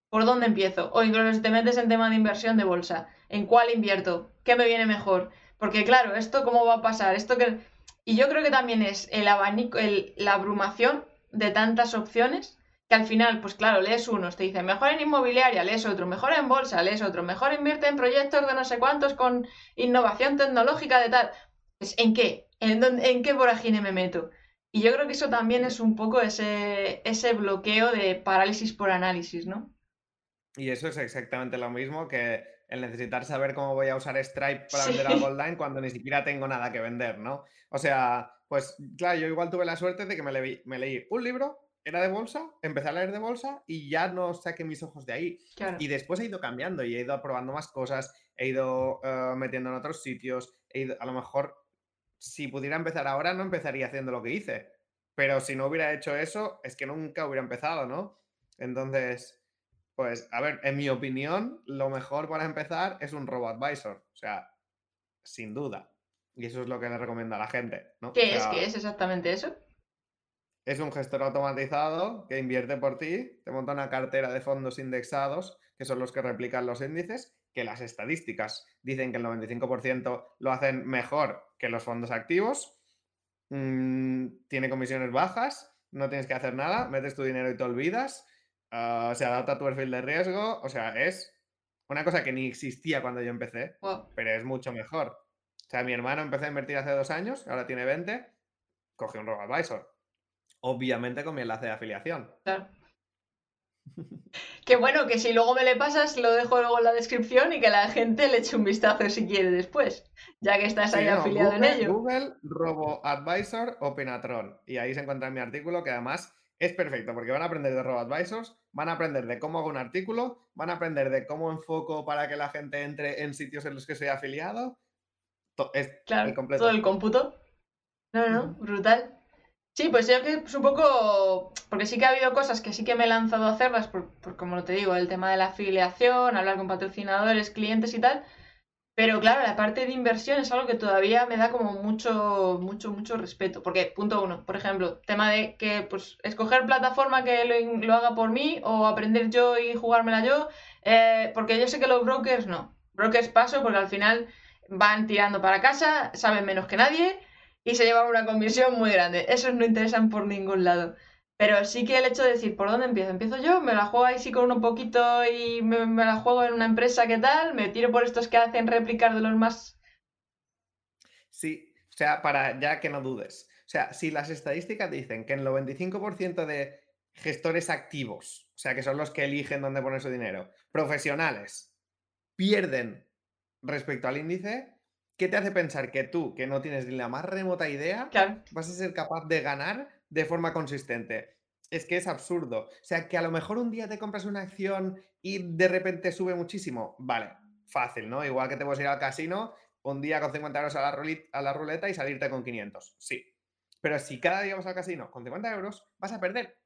¿Por dónde empiezo? O incluso si te metes en tema de inversión de bolsa, ¿en cuál invierto? ¿Qué me viene mejor? Porque claro, ¿esto cómo va a pasar? Esto que... Y yo creo que también es el abanico, el- la abrumación de tantas opciones que al final, pues claro, lees unos, te dicen mejor en inmobiliaria, lees otro, mejor en bolsa, lees otro, mejor invierte en proyectos de no sé cuántos con innovación tecnológica de tal. Pues, ¿en qué? ¿En, dónde- en qué vorágine me meto? Y yo creo que eso también es un poco ese, ese bloqueo de parálisis por análisis, ¿no? Y eso es exactamente lo mismo que el necesitar saber cómo voy a usar Stripe para Sí. vender algo online cuando ni siquiera tengo nada que vender, ¿no? O sea, pues claro, yo igual tuve la suerte de que me leí, me leí un libro, era de bolsa, empecé a leer de bolsa y ya no saqué mis ojos de ahí. Claro. Y después he ido cambiando y he ido probando más cosas, he ido eh, metiendo en otros sitios, he ido- a lo mejor si pudiera empezar ahora no empezaría haciendo lo que hice, pero si no hubiera hecho eso es que nunca hubiera empezado, ¿no? Entonces, pues a ver, en mi opinión, lo mejor para empezar es un robo advisor, o sea, sin duda. Y eso es lo que le recomiendo a la gente, ¿no? O ¿Qué es? ¿Qué es exactamente eso? es un gestor automatizado que invierte por ti, te monta una cartera de fondos indexados, que son los que replican los índices, que las estadísticas dicen que el 95% lo hacen mejor que los fondos activos, mm, tiene comisiones bajas, no tienes que hacer nada, metes tu dinero y te olvidas, ah, se adapta a tu perfil de riesgo, o sea, es una cosa que ni existía cuando yo empecé, Wow. pero es mucho mejor. O sea, mi hermano empezó a invertir hace dos años, ahora tiene 20, cogió un robo-advisor. Obviamente con mi enlace de afiliación. Claro. Que bueno, que si luego me le pasas, lo dejo luego en la descripción y que la gente le eche un vistazo si quiere después, ya que estás Sí, ahí no, afiliado Google, en ello. Google Robo-Advisor o Penatron. Y ahí se encuentra mi artículo que además es perfecto porque van a aprender de robo-advisors, van a aprender de cómo hago un artículo, van a aprender de cómo enfoco para que la gente entre en sitios en los que soy afiliado. Es Claro, completo. todo el cómputo. No, no, brutal. Sí, pues yo que es un poco. Porque sí que ha habido cosas que sí que me he lanzado a hacerlas, por, por como te digo, el tema de la afiliación, hablar con patrocinadores, clientes y tal. Pero claro, la parte de inversión es algo que todavía me da como mucho, mucho, mucho respeto. Porque, punto uno, por ejemplo, tema de que, pues, escoger plataforma que lo, haga por mí o aprender yo y jugármela yo. eh, porque yo sé que los brokers no. Brokers paso porque al final van tirando para casa, saben menos que nadie y se llevan una comisión muy grande. Esos no interesan por ningún lado. Pero sí que el hecho de decir, ¿por dónde empiezo? Empiezo yo, me la juego ahí sí con un poquito y me, me la juego en una empresa que tal, me tiro por estos que hacen réplicar de los más... Sí, o sea, para ya que no dudes. O sea, si las estadísticas dicen que el 95% de gestores activos, o sea, que son los que eligen dónde poner su dinero, profesionales, pierden respecto al índice, ¿qué te hace pensar que tú, que no tienes ni la más remota idea, Claro, vas a ser capaz de ganar de forma consistente? Es que es absurdo. O sea, que a lo mejor un día te compras una acción y de repente sube muchísimo. Vale, fácil, ¿no? Igual que te puedes ir al casino un día con 50 euros a la, ruli- a la ruleta y salirte con 500. Sí. Pero si cada día vas al casino con 50 euros, vas a perder.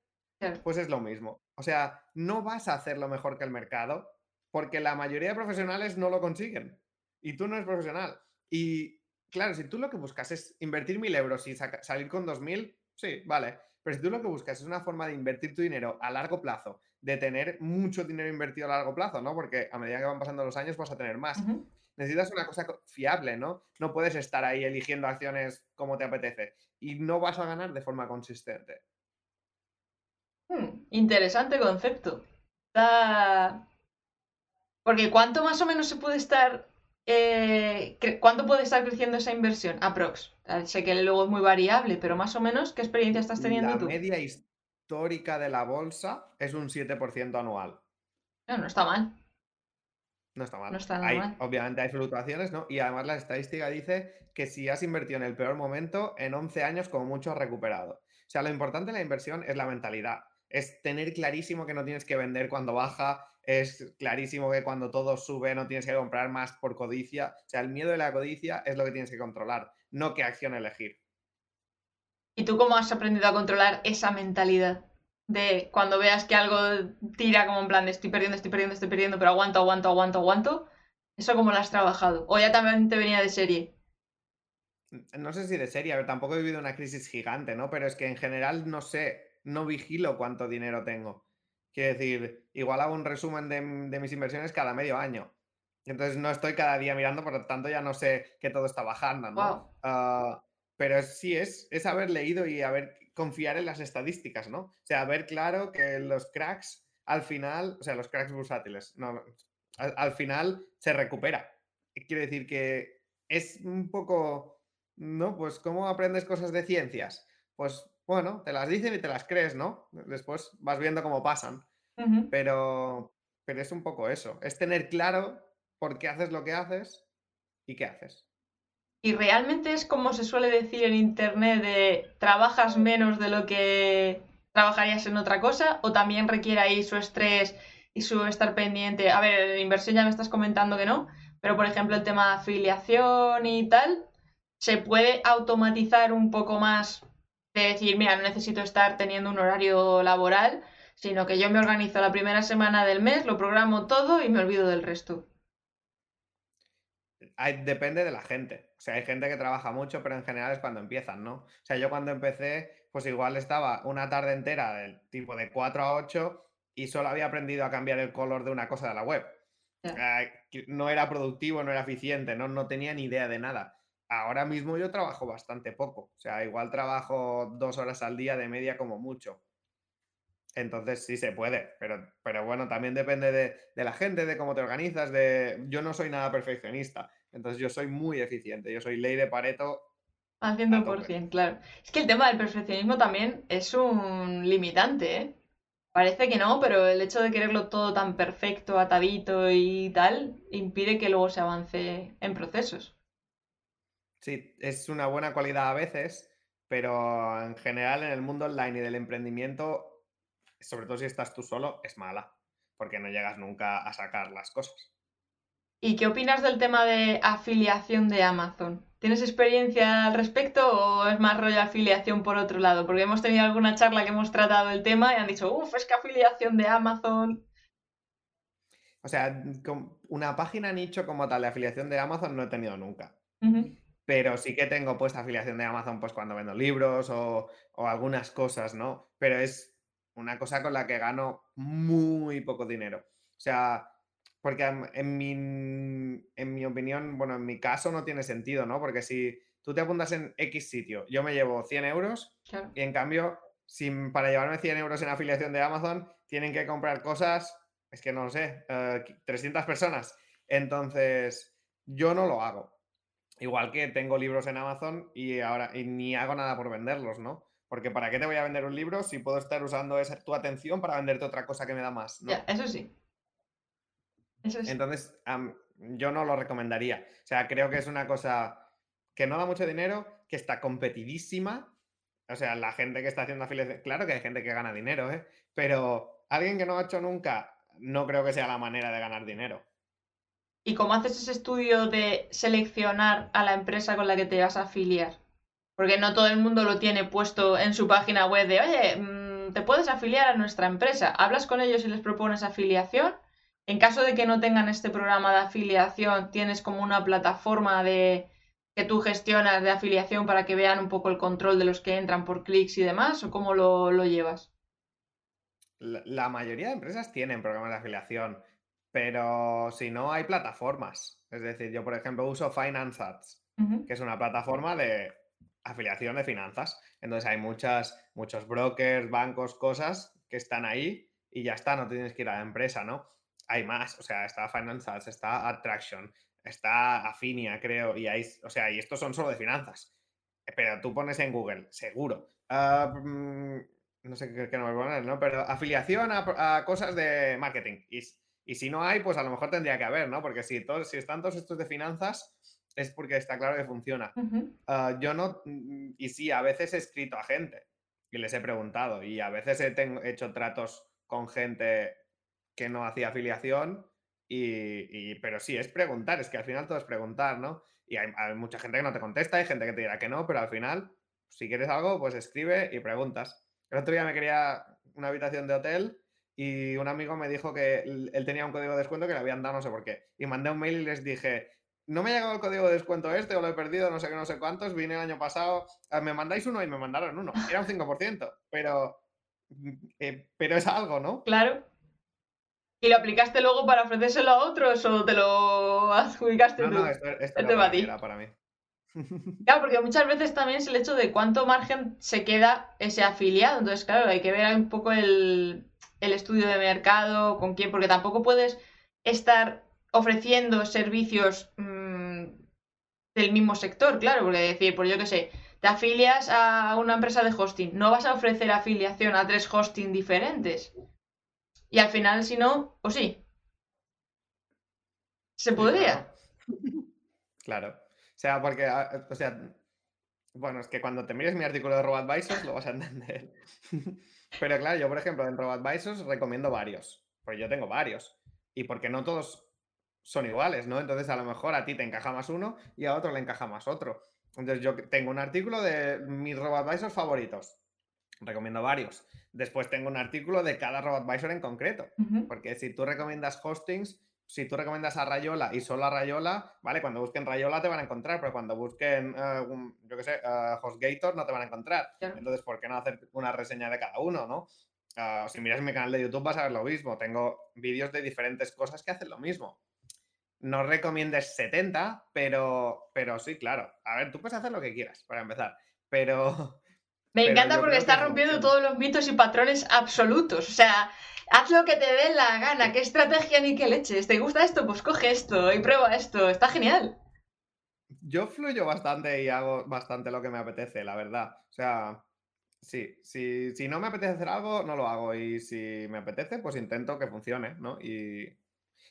Pues es lo mismo. O sea, no vas a hacerlo mejor que el mercado porque la mayoría de profesionales no lo consiguen. Y tú no eres profesional. Y claro, si tú lo que buscas es invertir mil euros y salir con dos mil, sí, vale. Pero si tú lo que buscas es una forma de invertir tu dinero a largo plazo, de tener mucho dinero invertido a largo plazo, ¿no? Porque a medida que van pasando los años vas a tener más. Necesitas una cosa co- fiable, ¿no? No puedes estar ahí eligiendo acciones como te apetece. Y no vas a ganar de forma consistente. Hmm, interesante concepto. Está... Porque ¿cuánto más o menos se puede estar... eh, ¿Cuánto puede estar creciendo esa inversión? Aprox. Ah, Sé que luego es muy variable, pero más o menos, ¿qué experiencia estás teniendo La tú? media histórica de la bolsa es un 7% anual. No, no está mal. No está mal. No está nada Hay- mal. Obviamente hay fluctuaciones, ¿no? Y además la estadística dice que si has invertido en el peor momento, en 11 años como mucho has recuperado. O sea, lo importante de la inversión es la mentalidad. Es tener clarísimo que no tienes que vender cuando baja, es clarísimo que cuando todo sube no tienes que comprar más por codicia. O sea, el miedo de la codicia es lo que tienes que controlar, no qué acción elegir. ¿Y tú cómo has aprendido a controlar esa mentalidad? De cuando veas que algo tira como en plan de estoy perdiendo, estoy perdiendo, estoy perdiendo, pero aguanto, aguanto, aguanto, aguanto. ¿Eso cómo lo has trabajado? ¿O ya también te venía de serie? No sé si de serie, a ver, tampoco he vivido una crisis gigante, ¿no? Pero es que en general no sé, no vigilo cuánto dinero tengo. Quiero decir, igual hago un resumen de, de mis inversiones cada medio año. Entonces no estoy cada día mirando, por lo tanto ya no sé que todo está bajando, ¿no? Ah, pero sí es, es haber leído y haber confiar en las estadísticas, ¿no? O sea, ver claro que los cracks al final, o sea, los cracks bursátiles, no, al, al final se recupera. Quiero decir que es un poco, ¿no? Pues cómo aprendes cosas de ciencias. Pues bueno, te las dicen y te las crees, ¿no? Después vas viendo cómo pasan. Pero, pero es un poco eso, es tener claro por qué haces lo que haces y qué haces. Y realmente es como se suele decir en internet de trabajas menos de lo que trabajarías en otra cosa o también requiere ahí su estrés y su estar pendiente. A ver, en inversión ya me estás comentando que no, pero por ejemplo el tema de afiliación y tal, se puede automatizar un poco más de decir, mira, no necesito estar teniendo un horario laboral, sino que yo me organizo la primera semana del mes, lo programo todo y me olvido del resto. Hay- depende de la gente. O sea, hay gente que trabaja mucho, pero en general es cuando empiezan, ¿no? O sea, yo cuando empecé, pues igual estaba una tarde entera del tipo de 4 a 8 y solo había aprendido a cambiar el color de una cosa de la web. No era productivo, no era eficiente, no, no tenía ni idea de nada. Ahora mismo yo trabajo bastante poco. O sea, igual trabajo dos horas al día de media como mucho. Entonces sí se puede, pero, pero bueno, también depende de, de la gente, de cómo te organizas, de... Yo no soy nada perfeccionista, entonces yo soy muy eficiente, yo soy ley de Pareto. Al A 100%, claro. Es que el tema del perfeccionismo también es un limitante, ¿eh? Parece que no, pero el hecho de quererlo todo tan perfecto, atadito y tal, impide que luego se avance en procesos. Sí, es una buena cualidad a veces, pero en general en el mundo online y del emprendimiento, sobre todo si estás tú solo, es mala, porque no llegas nunca a sacar las cosas. ¿Y qué opinas del tema de afiliación de Amazon? ¿Tienes experiencia al respecto o es más rollo afiliación por otro lado? Porque hemos tenido alguna charla que hemos tratado el tema y han dicho, uff, es que afiliación de Amazon. O sea, una página nicho como tal de afiliación de Amazon no he tenido nunca. Pero sí que tengo puesta afiliación de Amazon pues cuando vendo libros o, o algunas cosas, ¿no? Pero es una cosa con la que gano muy poco dinero. O sea, porque en mi, en mi opinión, bueno, en mi caso no tiene sentido, ¿no? Porque si tú te apuntas en X sitio, yo me llevo 100 euros Claro. y en cambio, si para llevarme 100 euros en afiliación de Amazon, tienen que comprar cosas, es que no lo sé, eh, 300 personas. Entonces, yo no lo hago. Igual que tengo libros en Amazon y ahora y ni hago nada por venderlos, ¿no? Porque ¿para qué te voy a vender un libro si puedo estar usando esa, tu atención para venderte otra cosa que me da más, ¿no? Ya, eso sí. Eso sí. Entonces, yo no lo recomendaría. O sea, creo que es una cosa que no da mucho dinero, que está competidísima. O sea, la gente que está haciendo afiliación, claro que hay gente que gana dinero, ¿eh? Pero alguien que no ha hecho nunca, no creo que sea la manera de ganar dinero. ¿Y cómo haces ese estudio de seleccionar a la empresa con la que te vas a afiliar? Porque no todo el mundo lo tiene puesto en su página web de, oye, mm, te puedes afiliar a nuestra empresa. Hablas con ellos y les propones afiliación. En caso de que no tengan este programa de afiliación, tienes como una plataforma de que tú gestionas de afiliación para que vean un poco el control de los que entran por clics y demás, o cómo lo, lo llevas. La, la mayoría de empresas tienen programas de afiliación, pero si no, hay plataformas. Es decir, yo, por ejemplo, uso Finance Ads. Que es una plataforma de afiliación de finanzas. Entonces hay muchas, muchos brokers, bancos, cosas que están ahí y ya está, no tienes que ir a la empresa, ¿no? Hay más, o sea, está Finance Ads, está Attraction, está Afinia, creo, y hay, o sea, y estos son solo de finanzas. Pero tú pones en Google, seguro. ah, mm, no sé qué, qué nombre poner, ¿no? Pero afiliación a, cosas de marketing. Y, Y si no hay, pues a lo mejor tendría que haber, ¿no? Porque si, todos, si están todos estos de finanzas, es porque está claro que funciona. Ah, yo no, mm, y sí, a veces he escrito a gente y les he preguntado y a veces he, hecho tratos con gente que no hacía afiliación y, pero sí, es preguntar, es que al final todo es preguntar, ¿no? Y hay, mucha gente que no te contesta, hay gente que te dirá que no, pero al final, si quieres algo, pues escribe y preguntas. El otro día me quería una habitación de hotel y un amigo me dijo que él tenía un código de descuento que le habían dado no sé por qué. Y mandé un mail y les dije, no me ha llegado el código de descuento este o lo he perdido, no sé qué, no sé cuántos, vine el año pasado, ah, me mandáis uno y me mandaron uno, era un 5%, pero, mm, eh, pero es algo, ¿no? Claro. ¿Y lo aplicaste luego para ofrecérselo a otros o te lo adjudicaste no, tú? No, esto, era para mí. Claro, porque muchas veces también es el hecho de cuánto margen se queda ese afiliado. Entonces, claro, hay que ver un poco el, el estudio de mercado, con quién, porque tampoco puedes estar ofreciendo servicios mm, del mismo sector, claro, porque decir, pues yo qué sé, te afilias a una empresa de hosting, no vas a ofrecer afiliación a tres hosting diferentes. Y al final, si no, pues sí. ¿Se podría? Claro. O sea, porque, o sea, bueno, es que cuando te mires mi artículo de RoboAdvisors lo vas a entender. Pero claro, yo, por ejemplo, en RoboAdvisors recomiendo varios. Pues yo tengo varios. Y porque no todos son iguales, ¿no? Entonces a lo mejor a ti te encaja más uno y a otro le encaja más otro. Entonces yo tengo un artículo de mis RoboAdvisors favoritos. Recomiendo varios. Después tengo un artículo de cada RoboAdvisor en concreto. Porque si tú recomiendas hostings, si tú recomiendas a Rayola y solo a Rayola, ¿vale? Cuando busquen Rayola te van a encontrar, pero cuando busquen, eh, yo qué sé, uh, HostGator no te van a encontrar. Entonces, ¿por qué no hacer una reseña de cada uno, no? Ah, si miras mi canal de YouTube vas a ver lo mismo. Tengo vídeos de diferentes cosas que hacen lo mismo no recomiendes 70, pero, pero sí, claro. A ver, tú puedes hacer lo que quieras, para empezar. Pero. Me encanta porque está rompiendo todos los mitos y patrones absolutos. O sea, haz lo que te dé la gana. ¿Qué estrategia ni qué leches? ¿Te gusta esto? Pues coge esto y prueba esto. Está genial. Yo fluyo bastante y hago bastante lo que me apetece, la verdad. O sea, sí, si, si no me apetece hacer algo, no lo hago. Y si me apetece, pues intento que funcione, ¿no? Y,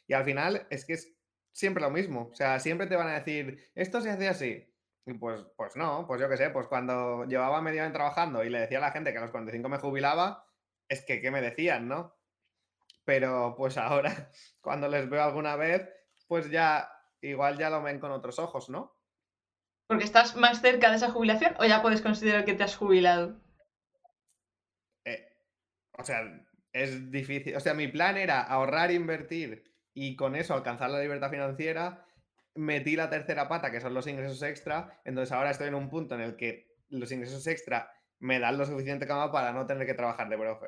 y al final es que es siempre lo mismo. O sea, siempre te van a decir, esto se hace así. Y pues, pues no, pues yo qué sé, pues cuando llevaba medio año trabajando y le decía a la gente que a los 45 me jubilaba, es que, ¿qué me decían, no? Pero pues ahora, cuando les veo alguna vez, pues ya, igual ya lo ven con otros ojos, ¿no? Porque estás más cerca de esa jubilación o ya puedes considerar que te has jubilado. Eh, o sea, es difícil. O sea, mi plan era ahorrar, invertir y con eso alcanzar la libertad financiera, metí la tercera pata, que son los ingresos extra, entonces ahora estoy en un punto en el que los ingresos extra me dan lo suficiente como para no tener que trabajar de profe.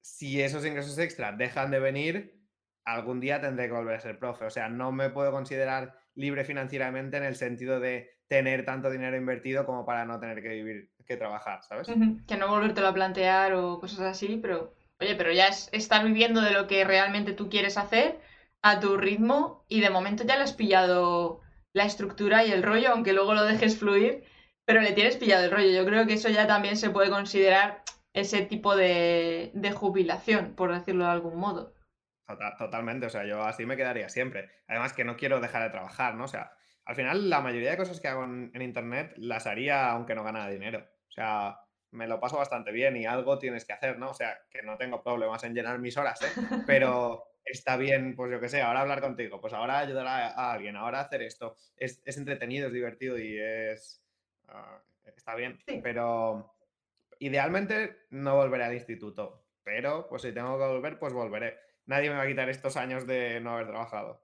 Si esos ingresos extra dejan de venir, algún día tendré que volver a ser profe. O sea, no me puedo considerar libre financieramente en el sentido de tener tanto dinero invertido como para no tener que vivir, que trabajar, ¿sabes? Que no volvértelo a plantear o cosas así, pero Oye, pero ya es estar viviendo de lo que realmente tú quieres hacer a tu ritmo y de momento ya le has pillado la estructura y el rollo, aunque luego lo dejes fluir, pero le tienes pillado el rollo. Yo creo que eso ya también se puede considerar ese tipo de, jubilación, por decirlo de algún modo. totalmente, o sea, yo así me quedaría siempre. Además que no quiero dejar de trabajar, ¿no? O sea, al final la mayoría de cosas que hago en, en Internet las haría aunque no ganara dinero. O sea, me lo paso bastante bien y algo tienes que hacer, ¿no? O sea, que no tengo problemas en llenar mis horas, ¿eh? Pero está bien, pues yo qué sé, ahora hablar contigo, pues ahora ayudar a, alguien, ahora hacer esto. Es, entretenido, es divertido y es... Ah, está bien, pero idealmente no volveré al instituto, pero pues si tengo que volver, pues volveré. Nadie me va a quitar estos años de no haber trabajado.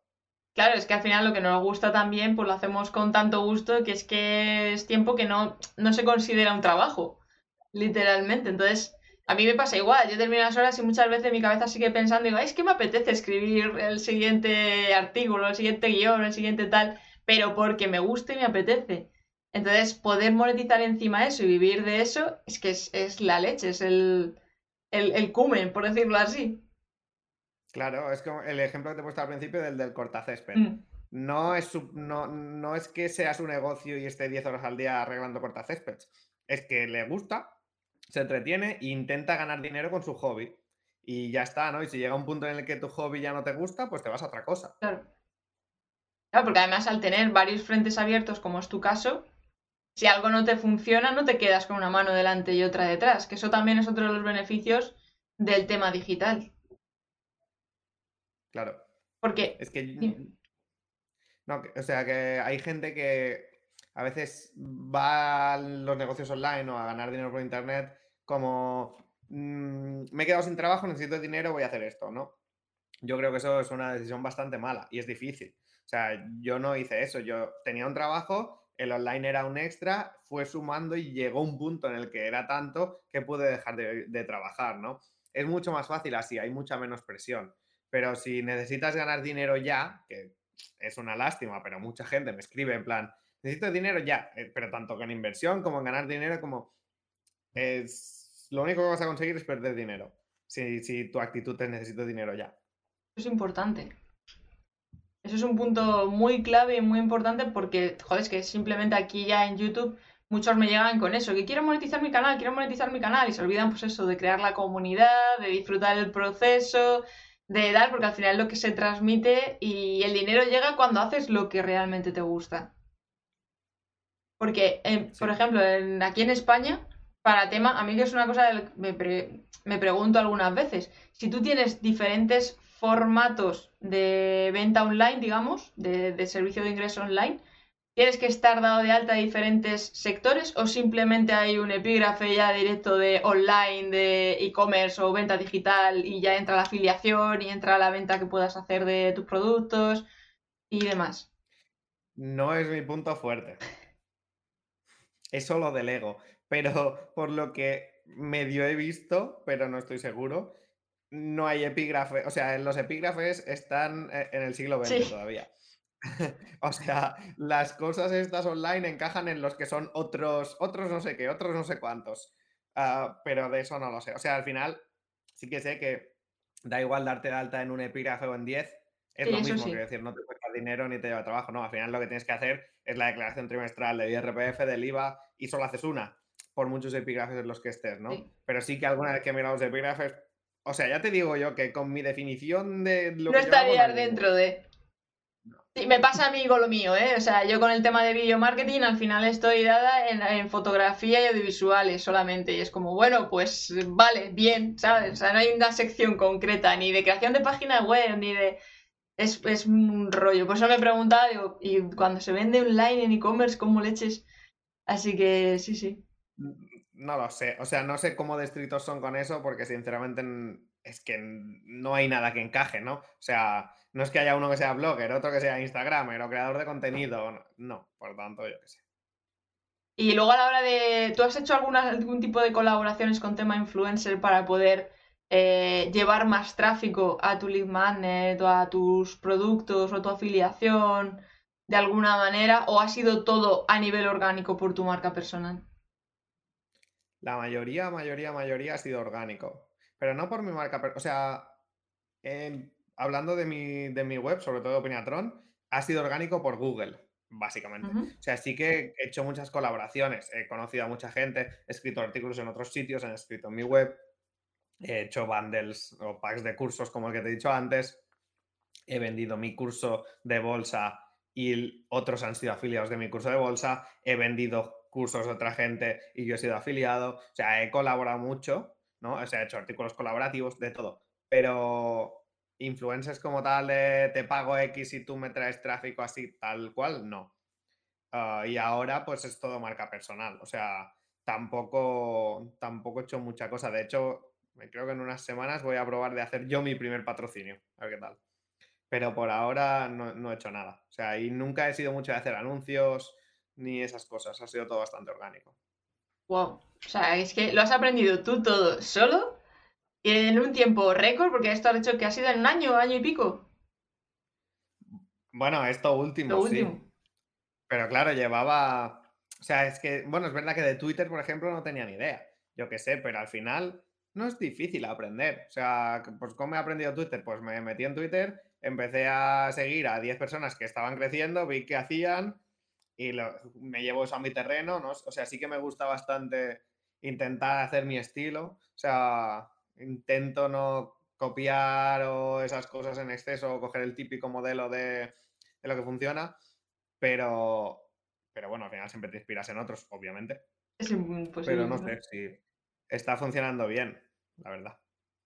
Claro, es que al final lo que nos gusta también, pues lo hacemos con tanto gusto que es que es tiempo que no, no se considera un trabajo literalmente. Entonces, a mí me pasa igual, yo termino las horas y muchas veces mi cabeza sigue pensando, digo, es que me apetece escribir el siguiente artículo, el siguiente guion, el siguiente tal, pero porque me gusta y me apetece. Entonces, poder monetizar encima eso y vivir de eso, es que es, la leche, es el, el, cumen, por decirlo así. Claro, es como el ejemplo que te he puesto al principio del del cortacésped. Mm. No, es no, no es que sea su negocio y esté 10 horas al día arreglando cortacéspedes. Es que le gusta, se entretiene e intenta ganar dinero con su hobby. y ya está, ¿no? Y si llega un punto en el que tu hobby ya no te gusta, pues te vas a otra cosa. Claro. Claro, porque además al tener varios frentes abiertos, como es tu caso, si algo no te funciona, no te quedas con una mano delante y otra detrás, que eso también es otro de los beneficios del tema digital. Claro. Porque... Es que... No, o sea, que hay gente que a veces va a los negocios online o a ganar dinero por internet como mm, me he quedado sin trabajo, necesito dinero, voy a hacer esto, ¿no? Yo creo que eso es una decisión bastante mala y es difícil. O sea, yo no hice eso, yo tenía un trabajo, el online era un extra, fue sumando y llegó un punto en el que era tanto que pude dejar de, de trabajar, ¿no? Es mucho más fácil así, hay mucha menos presión. Pero si necesitas ganar dinero ya, que es una lástima, pero mucha gente me escribe en plan, necesito dinero ya, eh, pero tanto con inversión como en ganar dinero, como es lo único que vas a conseguir es perder dinero. Si, si tu actitud es necesito dinero ya. Eso es importante. Eso es un punto muy clave y muy importante porque, joder, es que simplemente aquí ya en YouTube muchos me llegan con eso, que quiero monetizar mi canal, quiero monetizar mi canal y se olvidan pues eso de crear la comunidad, de disfrutar el proceso, de dar, porque al final es lo que se transmite y el dinero llega cuando haces lo que realmente te gusta. Porque, em, por ejemplo, aquí en España, para tema, a mí que es una cosa que me, pregunto algunas veces, si tú tienes diferentes formatos de venta online, digamos, de, de servicio de ingreso online, ¿Tienes que estar dado de alta a diferentes sectores o simplemente hay un epígrafe ya directo de online, de e-commerce o venta digital y ya entra la afiliación y entra la venta que puedas hacer de tus productos y demás? No es mi punto fuerte. Eso lo delego. Pero por lo que medio he visto, pero no estoy seguro, no hay epígrafe. O sea, los epígrafes están eh, en el siglo XX todavía. o sea, las cosas estas online encajan en los que son otros, otros no sé qué, otros no sé cuántos. Ah, pero de eso no lo sé. O sea, al final sí que sé que da igual darte de alta en un epígrafe o en 10. Es lo mismo, que decir, no te cuesta dinero ni te lleva trabajo. No, al final lo que tienes que hacer es la declaración trimestral de IRPF, del IVA, y solo haces una, por muchos epígrafes en los que estés, ¿no? Pero sí que alguna vez que los epígrafes, o sea, ya te digo yo que con mi definición de lo no estarías dentro de. Sí, me pasa a mí con lo mío, ¿eh? O sea, yo con el tema de video marketing al final estoy dada en, fotografía y audiovisuales solamente. Y es como, bueno, pues vale, bien, ¿sabes? O sea, no hay una sección concreta ni de creación de página web, ni de... Es, es un rollo. Por eso me preguntaba, digo, y cuando se vende online en e-commerce, ¿cómo leches? Así que sí, sí. No lo sé. O sea, no sé cómo destritos son con eso, porque sinceramente es que no hay nada que encaje, ¿no? O sea no es que haya uno que sea blogger, otro que sea Instagramer o creador de contenido. No, por tanto, yo qué sé. Y luego a la hora de. ¿Tú has hecho algún tipo de colaboraciones con tema influencer para poder eh, llevar más tráfico a tu lead magnet o a tus productos o tu afiliación de alguna manera? ¿O ha sido todo a nivel orgánico por tu marca personal? La mayoría, mayoría, mayoría ha sido orgánico. Pero no por mi marca personal. O sea, hablando de mi, de mi web, sobre todo Opiniatron, ha sido orgánico por Google, básicamente. O sea, sí que he hecho muchas colaboraciones, he conocido a mucha gente, he escrito artículos en otros sitios, he escrito en mi web, he hecho bundles o packs de cursos como el que te he dicho antes, he vendido mi curso de bolsa y otros han sido afiliados de mi curso de bolsa, he vendido cursos de otra gente y yo he sido afiliado, o sea, he colaborado mucho, ¿no? O sea, he hecho artículos colaborativos, de todo, pero influencers como tal te pago X y tú me traes tráfico así tal cual, no. Ah, y ahora pues es todo marca personal, o sea, tampoco, tampoco he hecho mucha cosa. De hecho, creo que en unas semanas voy a probar de hacer yo mi primer patrocinio, a ver qué tal. Pero por ahora no he hecho nada. O sea, y nunca he sido mucho de hacer anuncios ni esas cosas, ha sido todo bastante orgánico. Wow, o sea, es que lo has aprendido tú todo solo en un tiempo récord, porque esto ha hecho que ha sido en un año, año y pico. Bueno, esto último, sí. Pero claro, llevaba. O sea, es que, bueno, es verdad que de Twitter, por ejemplo, no tenía ni idea. Yo qué sé, pero al final no es difícil aprender. O sea, pues ¿cómo he aprendido Twitter? Pues me metí en Twitter, empecé a seguir a 10 personas que estaban creciendo, vi qué hacían y me llevo eso a mi terreno, ¿no? O sea, sí que me gusta bastante intentar hacer mi estilo. O sea, intento no copiar o esas cosas en exceso o coger el típico modelo de, lo que funciona, pero, pero bueno, al final siempre te inspiras en otros, obviamente. pero no sé si está funcionando bien, la verdad.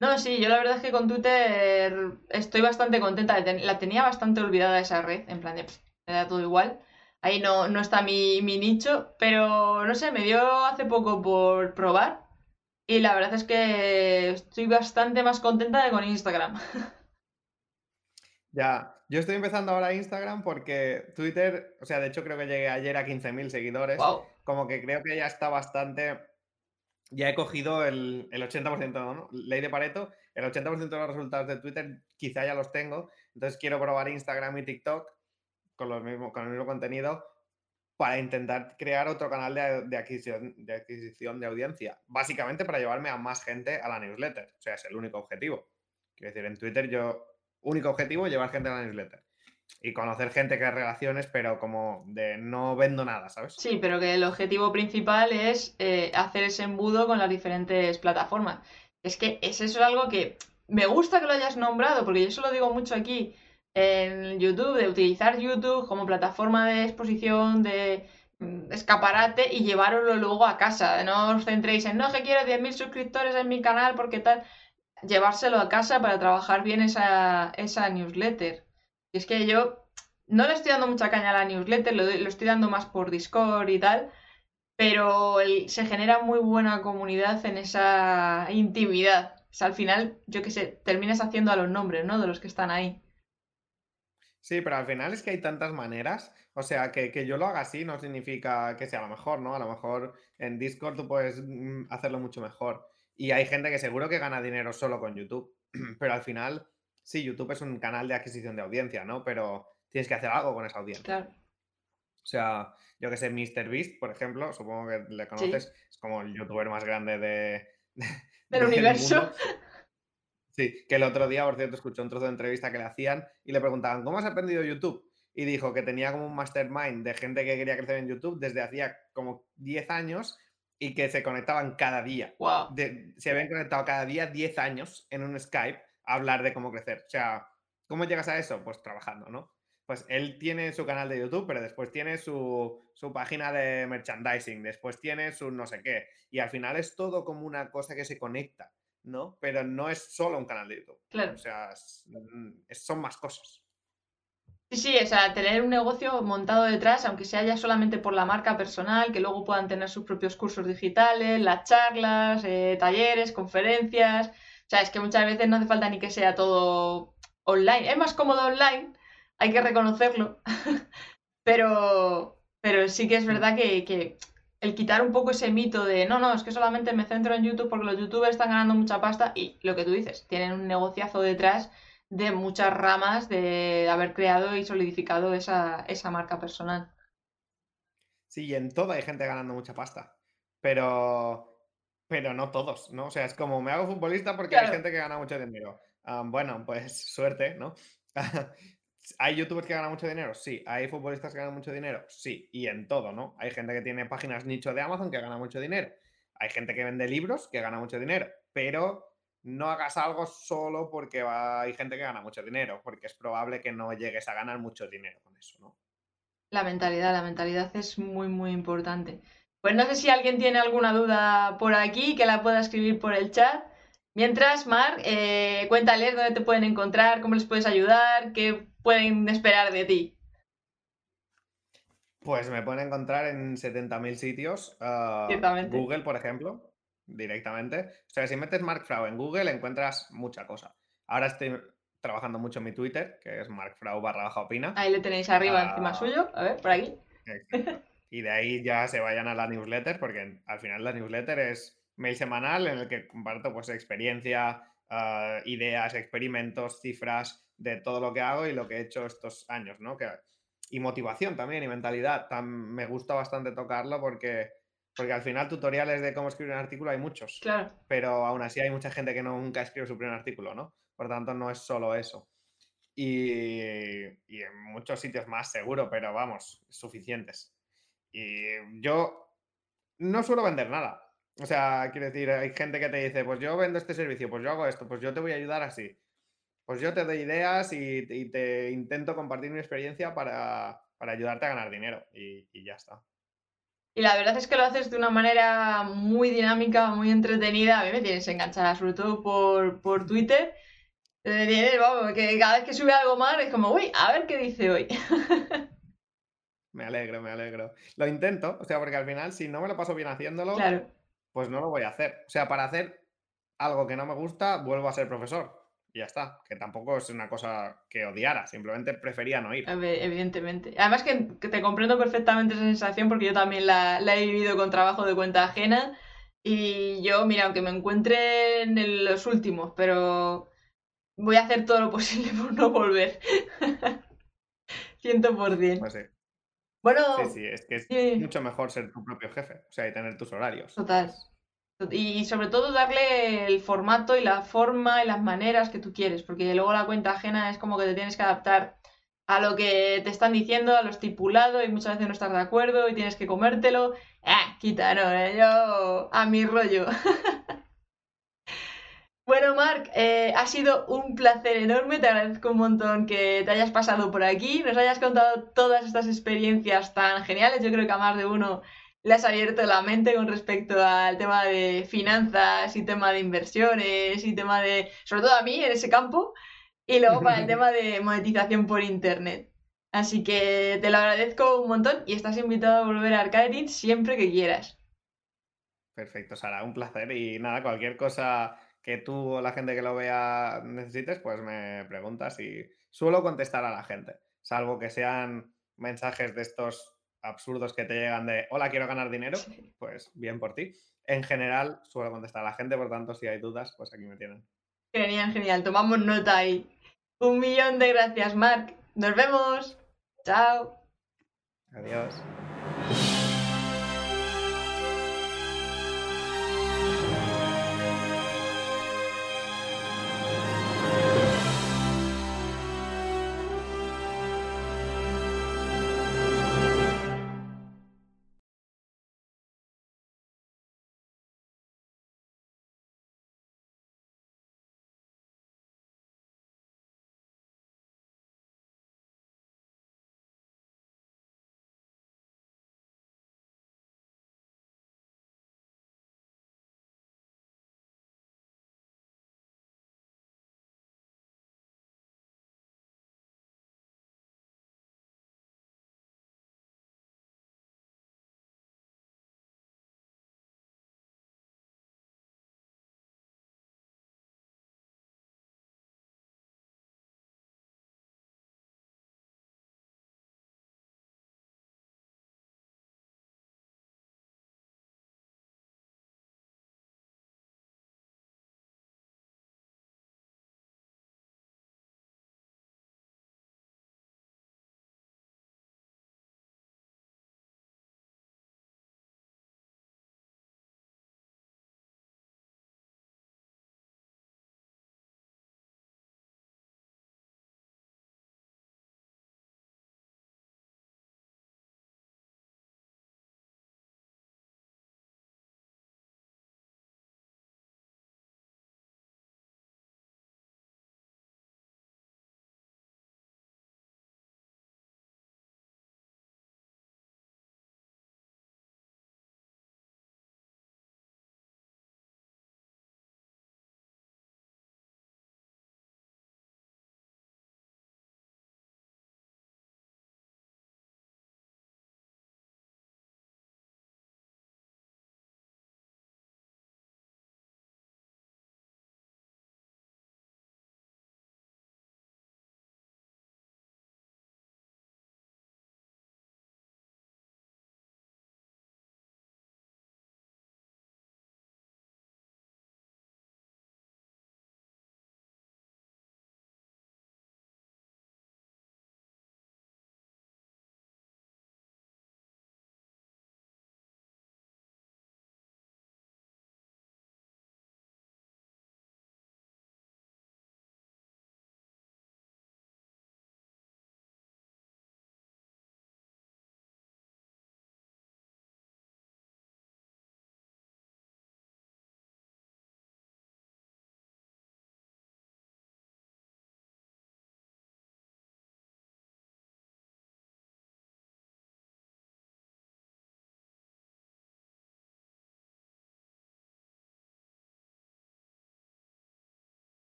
No, sí, yo la verdad es que con Twitter estoy bastante contenta. La tenía bastante olvidada esa red, en plan de, me da todo igual. Ahí no, no está mi, mi nicho, pero no sé, me dio hace poco por probar y la verdad es que estoy bastante más contenta de con Instagram. Ya, yo estoy empezando ahora Instagram porque Twitter, o sea, de hecho creo que llegué ayer a 15.000 seguidores. Como que creo que ya está bastante. Ya he cogido el, el 80%, ¿no? Ley de Pareto, el 80% de los resultados de Twitter quizá ya los tengo. Entonces quiero probar Instagram y TikTok con, los mismos, con el mismo contenido para intentar crear otro canal de, adquisición, de, adquisición, de audiencia. Básicamente para llevarme a más gente a la newsletter. O sea, es el único objetivo. Quiero decir, en Twitter yo, único objetivo, llevar gente a la newsletter. Y conocer gente que relaciones, pero como de no vendo nada, ¿sabes? Sí, pero que el objetivo principal es eh, hacer ese embudo con las diferentes plataformas. Es que es eso algo que me gusta que lo hayas nombrado, porque yo eso lo digo mucho aquí en YouTube, de utilizar YouTube como plataforma de exposición, de mm, escaparate y llevároslo luego a casa. No os centréis en, no, que quiero 10.000 suscriptores en mi canal porque tal. Llevárselo a casa para trabajar bien esa, esa newsletter. Y es que yo no le estoy dando mucha caña a la newsletter, lo, lo estoy dando más por Discord y tal, pero se genera muy buena comunidad en esa intimidad. O sea, al final, yo qué sé, terminas haciendo a los nombres, ¿no? De los que están ahí. Sí, pero al final es que hay tantas maneras. O sea, que, yo lo haga así no significa que sea lo mejor, ¿no? A lo mejor en Discord tú puedes mm, hacerlo mucho mejor. Y hay gente que seguro que gana dinero solo con YouTube. Pero al final, sí, YouTube es un canal de adquisición de audiencia, ¿no? Pero tienes que hacer algo con esa audiencia. Claro. O sea, yo que sé, MrBeast, por ejemplo, supongo que le conoces, es como el youtuber más grande de, del universo. Sí, que el otro día, por cierto, escuché un trozo de entrevista que le hacían y le preguntaban, ¿cómo has aprendido YouTube? Y dijo que tenía como un mastermind de gente que quería crecer en YouTube desde hacía como 10 años y que se conectaban cada día. Wow. se habían conectado cada día 10 años en un Skype a hablar de cómo crecer. O sea, ¿cómo llegas a eso? Pues trabajando, ¿no? Pues él tiene su canal de YouTube, pero después tiene su, su página de merchandising, después tiene su no sé qué. Y al final es todo como una cosa que se conecta. ¿No? Pero no es solo un canal de YouTube. Claro. O sea, mm, son más cosas. Sí, sí, o sea, tener un negocio montado detrás, aunque sea ya solamente por la marca personal, que luego puedan tener sus propios cursos digitales, las charlas, eh, talleres, conferencias. O sea, es que muchas veces no hace falta ni que sea todo online. Es más cómodo online, hay que reconocerlo. pero, pero sí que es verdad que, que el quitar un poco ese mito de no, no, es que solamente me centro en YouTube porque los youtubers están ganando mucha pasta y lo que tú dices, tienen un negociazo detrás de muchas ramas de haber creado y solidificado esa, marca personal. Sí, en todo hay gente ganando mucha pasta, pero, pero no todos, ¿no? O sea, es como me hago futbolista porque hay gente que gana mucho dinero. Ah, bueno, pues suerte, ¿no? ¿Hay youtubers que ganan mucho dinero? Sí. ¿Hay futbolistas que ganan mucho dinero? Sí. Y en todo, ¿no? Hay gente que tiene páginas nicho de Amazon que gana mucho dinero. Hay gente que vende libros que gana mucho dinero. Pero no hagas algo solo porque hay gente que gana mucho dinero, porque es probable que no llegues a ganar mucho dinero con eso, ¿no? La mentalidad, la mentalidad es muy, muy importante. Pues no sé si alguien tiene alguna duda por aquí que la pueda escribir por el chat. Mientras, Mar, eh, cuéntales dónde te pueden encontrar, cómo les puedes ayudar, qué pueden esperar de ti. Pues me pueden encontrar en 70.000 sitios. Ah, Google, por ejemplo, directamente. O sea, si metes Mark Frau en Google, encuentras mucha cosa. Ahora estoy trabajando mucho en mi Twitter, que es markfrau barra baja opina. Ahí le tenéis arriba encima ah, suyo. A ver, por aquí. Y de ahí ya se vayan a la newsletter, porque al final la newsletter es mail semanal en el que comparto pues experiencia, ah, ideas, experimentos, cifras de todo lo que hago y lo que he hecho estos años, ¿no? Que, y motivación también y mentalidad. me gusta bastante tocarlo porque, porque al final tutoriales de cómo escribir un artículo hay muchos. Claro. Pero aún así hay mucha gente que nunca escribe su primer artículo, ¿no? Por tanto, no es solo eso. Y, y en muchos sitios más seguro, pero vamos, suficientes. Y yo no suelo vender nada O sea, quiero decir, hay gente que te dice, pues yo vendo este servicio, pues yo hago esto, pues yo te voy a ayudar así. Pues yo te doy ideas y, te intento compartir mi experiencia para, ayudarte a ganar dinero y, ya está. Y la verdad es que lo haces de una manera muy dinámica, muy entretenida. A mí me tienes enganchada, sobre todo por, por Twitter. Tienes, vamos, que cada vez que sube algo más es como, uy, a ver qué dice hoy. me alegro, me alegro. Lo intento, o sea, porque al final, si no me lo paso bien haciéndolo, pues no lo voy a hacer. O sea, para hacer algo que no me gusta, vuelvo a ser profesor. Y ya está, que tampoco es una cosa que odiara, simplemente prefería no ir. Evidentemente. Además que, te comprendo perfectamente esa sensación porque yo también la, he vivido con trabajo de cuenta ajena y yo, mira, aunque me encuentre en los últimos, pero voy a hacer todo lo posible por no volver. Ciento por cien. Pues sí. Bueno. Sí, sí, es que es mucho mejor ser tu propio jefe, o sea, y tener tus horarios. Total. Y sobre todo darle el formato y la forma y las maneras que tú quieres, porque luego la cuenta ajena es como que te tienes que adaptar a lo que te están diciendo, a lo estipulado, y muchas veces no estás de acuerdo y tienes que comértelo. Ah, quita, eh, yo a mi rollo. Bueno, Marc, eh, ha sido un placer enorme. Te agradezco un montón que te hayas pasado por aquí, nos hayas contado todas estas experiencias tan geniales. Yo creo que a más de uno le has abierto la mente con respecto al tema de finanzas y tema de inversiones y tema de, sobre todo a mí en ese campo, y luego para el tema de monetización por internet. Así que te lo agradezco un montón y estás invitado a volver a Arcade siempre que quieras. Perfecto, Sara, un placer. Y nada, cualquier cosa que tú o la gente que lo vea necesites, pues me preguntas y suelo contestar a la gente, salvo que sean mensajes de estos absurdos que te llegan de hola, quiero ganar dinero, pues bien por ti. En general suelo contestar a la gente, por tanto, si hay dudas, pues aquí me tienen. Genial, genial, tomamos nota ahí. Un millón de gracias, Marc. Nos vemos. Chao. Adiós.